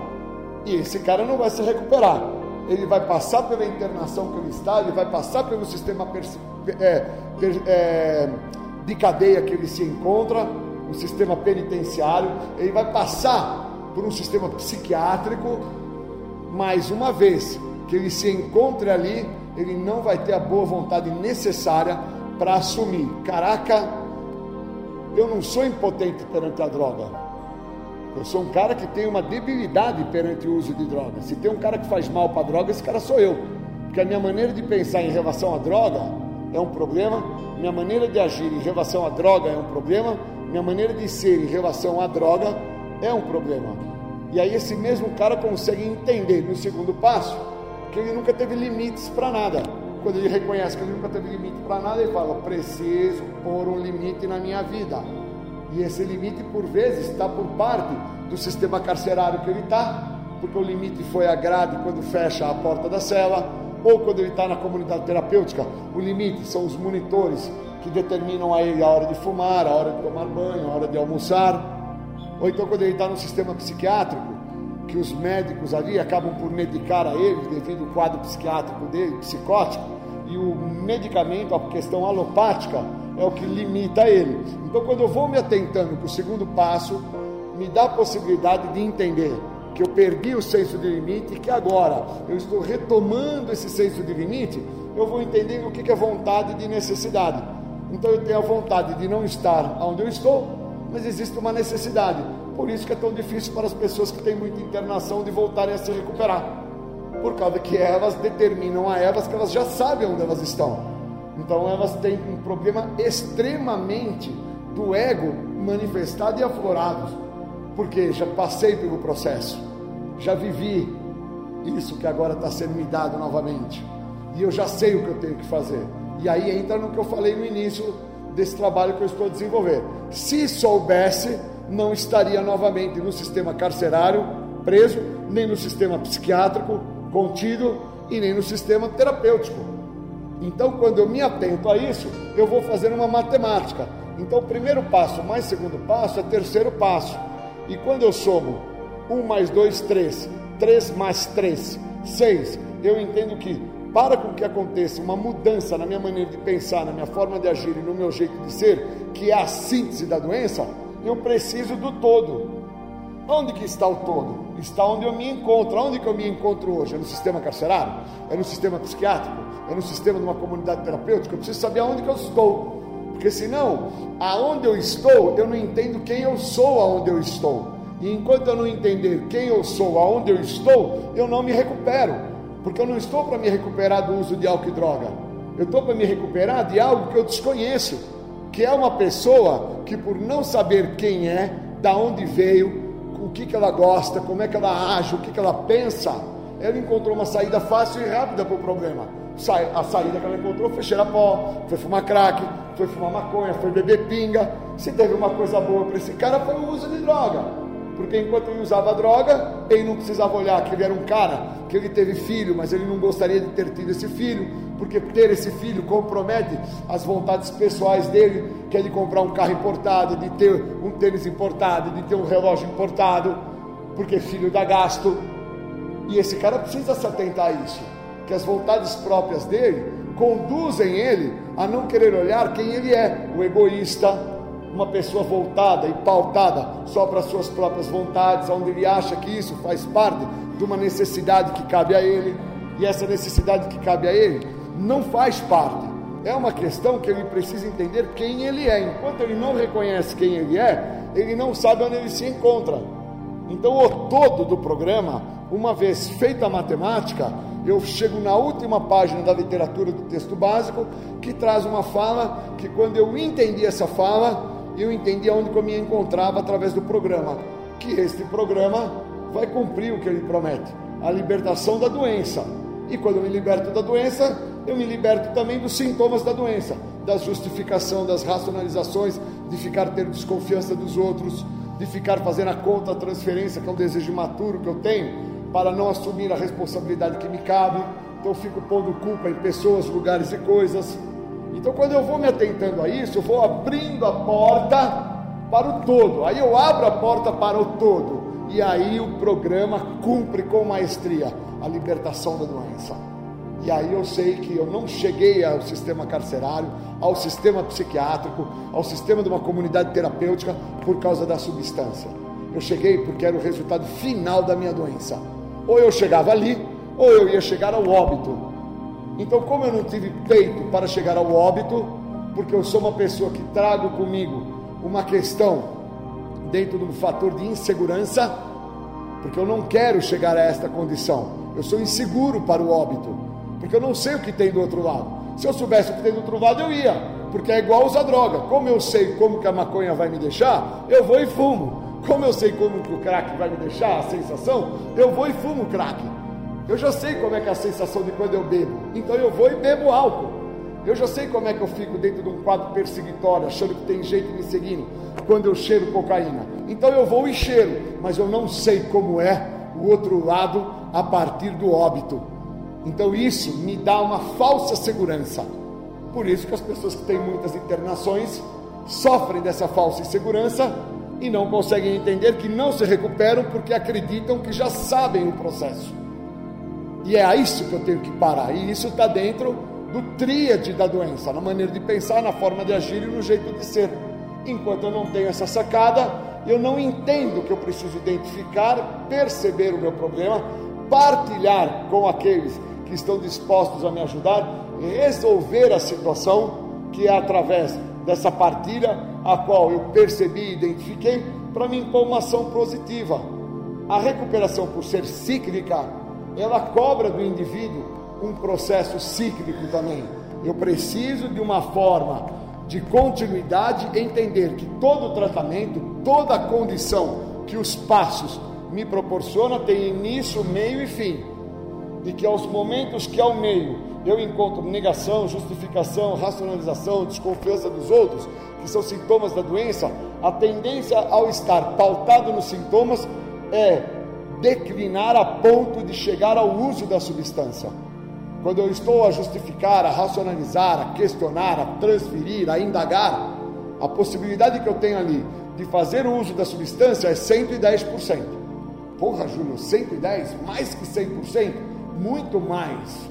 E esse cara não vai se recuperar. Ele vai passar pela internação que ele está, ele vai passar pelo sistema é, é, de cadeia que ele se encontra, o sistema penitenciário, ele vai passar por um sistema psiquiátrico. Mais uma vez que ele se encontre ali, ele não vai ter a boa vontade necessária para assumir: caraca, eu não sou impotente perante a droga. Eu sou um cara que tem uma debilidade perante o uso de droga. Se tem um cara que faz mal para droga, esse cara sou eu. Porque a minha maneira de pensar em relação à droga é um problema, minha maneira de agir em relação à droga é um problema, minha maneira de ser em relação à droga é um problema. E aí esse mesmo cara consegue entender no segundo passo que ele nunca teve limites para nada quando ele reconhece que ele nunca teve limite para nada, ele fala: preciso pôr um limite na minha vida. E esse limite, por vezes, está por parte do sistema carcerário que ele está, porque o limite foi a grade quando fecha a porta da cela, ou quando ele está na comunidade terapêutica, o limite são os monitores que determinam a ele a hora de fumar, a hora de tomar banho, a hora de almoçar, ou então quando ele está no sistema psiquiátrico, que os médicos ali acabam por medicar a ele devido ao quadro psiquiátrico dele, psicótico, e o medicamento, a questão alopática, é o que limita ele. Então, quando eu vou me atentando para o segundo passo, me dá a possibilidade de entender que eu perdi o senso de limite e que agora eu estou retomando esse senso de limite, eu vou entendendo o que é vontade de necessidade. Então, eu tenho a vontade de não estar onde eu estou, mas existe uma necessidade. Por isso que é tão difícil para as pessoas que têm muita internação de voltarem a se recuperar. Por causa que elas determinam a elas que elas já sabem onde elas estão. Então elas têm um problema extremamente do ego manifestado e aflorado. Porque já passei pelo processo, já vivi isso que agora está sendo me dado novamente. E eu já sei o que eu tenho que fazer. E aí entra no que eu falei no início desse trabalho que eu estou desenvolvendo. Se soubesse, não estaria novamente no sistema carcerário, preso, nem no sistema psiquiátrico, contido, e nem no sistema terapêutico. Então, quando eu me atento a isso, eu vou fazer uma matemática. Então, primeiro passo mais segundo passo é terceiro passo. E quando eu somo 1 mais 2, 3, 3 mais 3, 6, eu entendo que para com que aconteça uma mudança na minha maneira de pensar, na minha forma de agir e no meu jeito de ser, que é a síntese da doença, eu preciso do todo. Onde que está o todo? Está onde eu me encontro. Onde que eu me encontro hoje? É no sistema carcerário? É no sistema psiquiátrico? É no sistema de uma comunidade terapêutica? Eu preciso saber aonde que eu estou. Porque senão, aonde eu estou, eu não entendo quem eu sou aonde eu estou. E enquanto eu não entender quem eu sou, aonde eu estou, eu não me recupero. Porque eu não estou para me recuperar do uso de álcool e droga. Eu estou para me recuperar de algo que eu desconheço. Que é uma pessoa que, por não saber quem é, da onde veio, o que, que ela gosta, como é que ela age, o que, que ela pensa, ela encontrou uma saída fácil e rápida para o problema. A saída que ela encontrou foi cheirar pó, foi fumar crack, foi fumar maconha, foi beber pinga. Se teve uma coisa boa para esse cara, foi o uso de droga. Porque enquanto ele usava droga, ele não precisava olhar que ele era um cara, que ele teve filho, mas ele não gostaria de ter tido esse filho, porque ter esse filho compromete as vontades pessoais dele, que é de comprar um carro importado, de ter um tênis importado, de ter um relógio importado, porque filho dá gasto. E esse cara precisa se atentar a isso, que as vontades próprias dele conduzem ele a não querer olhar quem ele é, o egoísta, uma pessoa voltada e pautada só para suas próprias vontades, onde ele acha que isso faz parte de uma necessidade que cabe a ele, e essa necessidade que cabe a ele não faz parte. É uma questão que ele precisa entender quem ele é. Enquanto ele não reconhece quem ele é, ele não sabe onde ele se encontra. Então, o todo do programa, uma vez feita a matemática, eu chego na última página da literatura do texto básico, que traz uma fala que, quando eu entendi essa fala, eu entendi aonde eu me encontrava através do programa, que este programa vai cumprir o que ele promete, a libertação da doença. E quando eu me liberto da doença, eu me liberto também dos sintomas da doença, da justificação, das racionalizações, de ficar tendo desconfiança dos outros, de ficar fazendo a conta, a transferência, que é um desejo imaturo que eu tenho, para não assumir a responsabilidade que me cabe. Então fico pondo culpa em pessoas, lugares e coisas. Então, quando eu vou me atentando a isso, eu vou abrindo a porta para o todo. Aí eu abro a porta para o todo. E aí o programa cumpre com maestria a libertação da doença. E aí eu sei que eu não cheguei ao sistema carcerário, ao sistema psiquiátrico, ao sistema de uma comunidade terapêutica por causa da substância. Eu cheguei porque era o resultado final da minha doença. Ou eu chegava ali, ou eu ia chegar ao óbito. Então, como eu não tive peito para chegar ao óbito, porque eu sou uma pessoa que trago comigo uma questão dentro do fator de insegurança, porque eu não quero chegar a esta condição. Eu sou inseguro para o óbito, porque eu não sei o que tem do outro lado. Se eu soubesse o que tem do outro lado, eu ia, porque é igual usar droga. Como eu sei como que a maconha vai me deixar, eu vou e fumo. Como eu sei como que o crack vai me deixar, a sensação, eu vou e fumo crack. Eu já sei como é que é a sensação de quando eu bebo. Então eu vou e bebo álcool. Eu já sei como é que eu fico dentro de um quadro perseguitório, achando que tem jeito me seguindo, quando eu cheiro cocaína. Então eu vou e cheiro, mas eu não sei como é o outro lado a partir do óbito. Então isso me dá uma falsa segurança. Por isso que as pessoas que têm muitas internações sofrem dessa falsa insegurança e não conseguem entender que não se recuperam porque acreditam que já sabem o processo. E é a isso que eu tenho que parar. E isso está dentro do tríade da doença, na maneira de pensar, na forma de agir e no jeito de ser. Enquanto eu não tenho essa sacada, eu não entendo que eu preciso identificar, perceber o meu problema, partilhar com aqueles que estão dispostos a me ajudar, resolver a situação, que é através dessa partilha a qual eu percebi e identifiquei, para me impor uma ação positiva. A recuperação, por ser cíclica, ela cobra do indivíduo um processo cíclico também. Eu preciso de uma forma de continuidade entender que todo tratamento, toda condição que os passos me proporciona tem início, meio e fim. E que aos momentos que ao meio eu encontro negação, justificação, racionalização, desconfiança dos outros, que são sintomas da doença, a tendência ao estar pautado nos sintomas é declinar a ponto de chegar ao uso da substância. Quando eu estou a justificar, a racionalizar, a questionar, a transferir, a indagar, a possibilidade que eu tenho ali de fazer o uso da substância é 110%. Porra, Júlio, 110? Mais que 100%? Muito mais.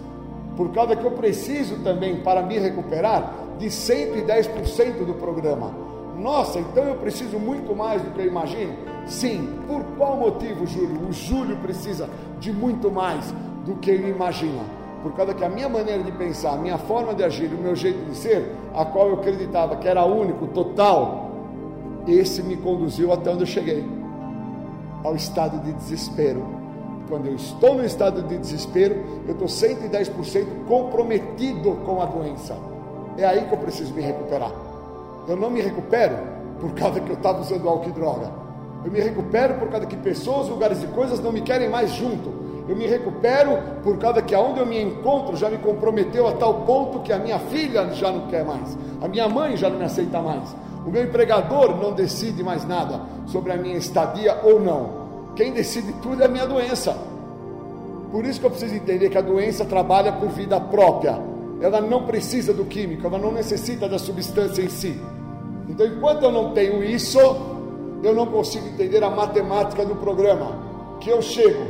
Por causa que eu preciso também, para me recuperar, de 110% do programa. Nossa, então eu preciso muito mais do que eu imagino. Sim, por qual motivo, Júlio? O Júlio precisa de muito mais do que ele imagina. Por causa que a minha maneira de pensar, a minha forma de agir, o meu jeito de ser, a qual eu acreditava que era único, total, esse me conduziu até onde eu cheguei ao estado de desespero. Quando eu estou no estado de desespero, eu estou 110% comprometido com a doença. É aí que eu preciso me recuperar. Eu não me recupero por causa que eu estava usando álcool e droga. Eu me recupero por causa que pessoas, lugares e coisas não me querem mais junto. Eu me recupero por causa que aonde eu me encontro já me comprometeu a tal ponto que a minha filha já não quer mais, a minha mãe já não me aceita mais, o meu empregador não decide mais nada sobre a minha estadia ou não. Quem decide tudo é a minha doença. Por isso que eu preciso entender que a doença trabalha por vida própria. Ela não precisa do químico, ela não necessita da substância em si. Então, enquanto eu não tenho isso, eu não consigo entender a matemática do programa. Que eu chego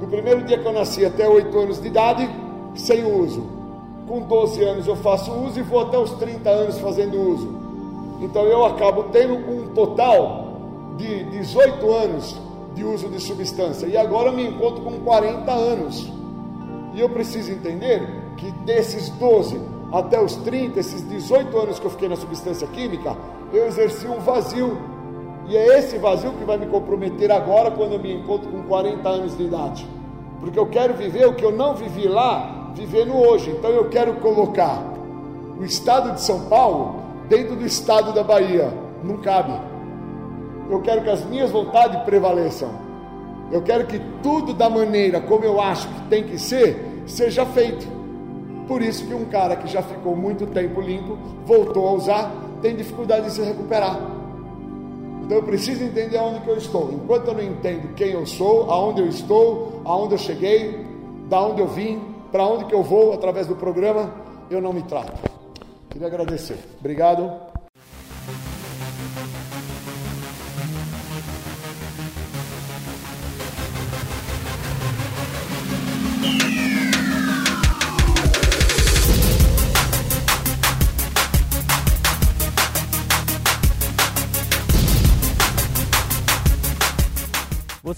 do primeiro dia que eu nasci até 8 anos de idade, sem uso. Com 12 anos eu faço uso e vou até os 30 anos fazendo uso. Então eu acabo tendo um total de 18 anos de uso de substância. E agora eu me encontro com 40 anos. E eu preciso entender que desses 12 até os 30, esses 18 anos que eu fiquei na substância química, eu exerci um vazio. E é esse vazio que vai me comprometer agora quando eu me encontro com 40 anos de idade. Porque eu quero viver o que eu não vivi lá, viver no hoje. Então eu quero colocar o estado de São Paulo dentro do estado da Bahia. Não cabe. Eu quero que as minhas vontades prevaleçam. Eu quero que tudo da maneira como eu acho que tem que ser, seja feito. Por isso que um cara que já ficou muito tempo limpo, voltou a usar, tem dificuldade de se recuperar. Então eu preciso entender aonde que eu estou. Enquanto eu não entendo quem eu sou, aonde eu estou, aonde eu cheguei, da onde eu vim, para onde que eu vou através do programa, eu não me trato. Queria agradecer. Obrigado.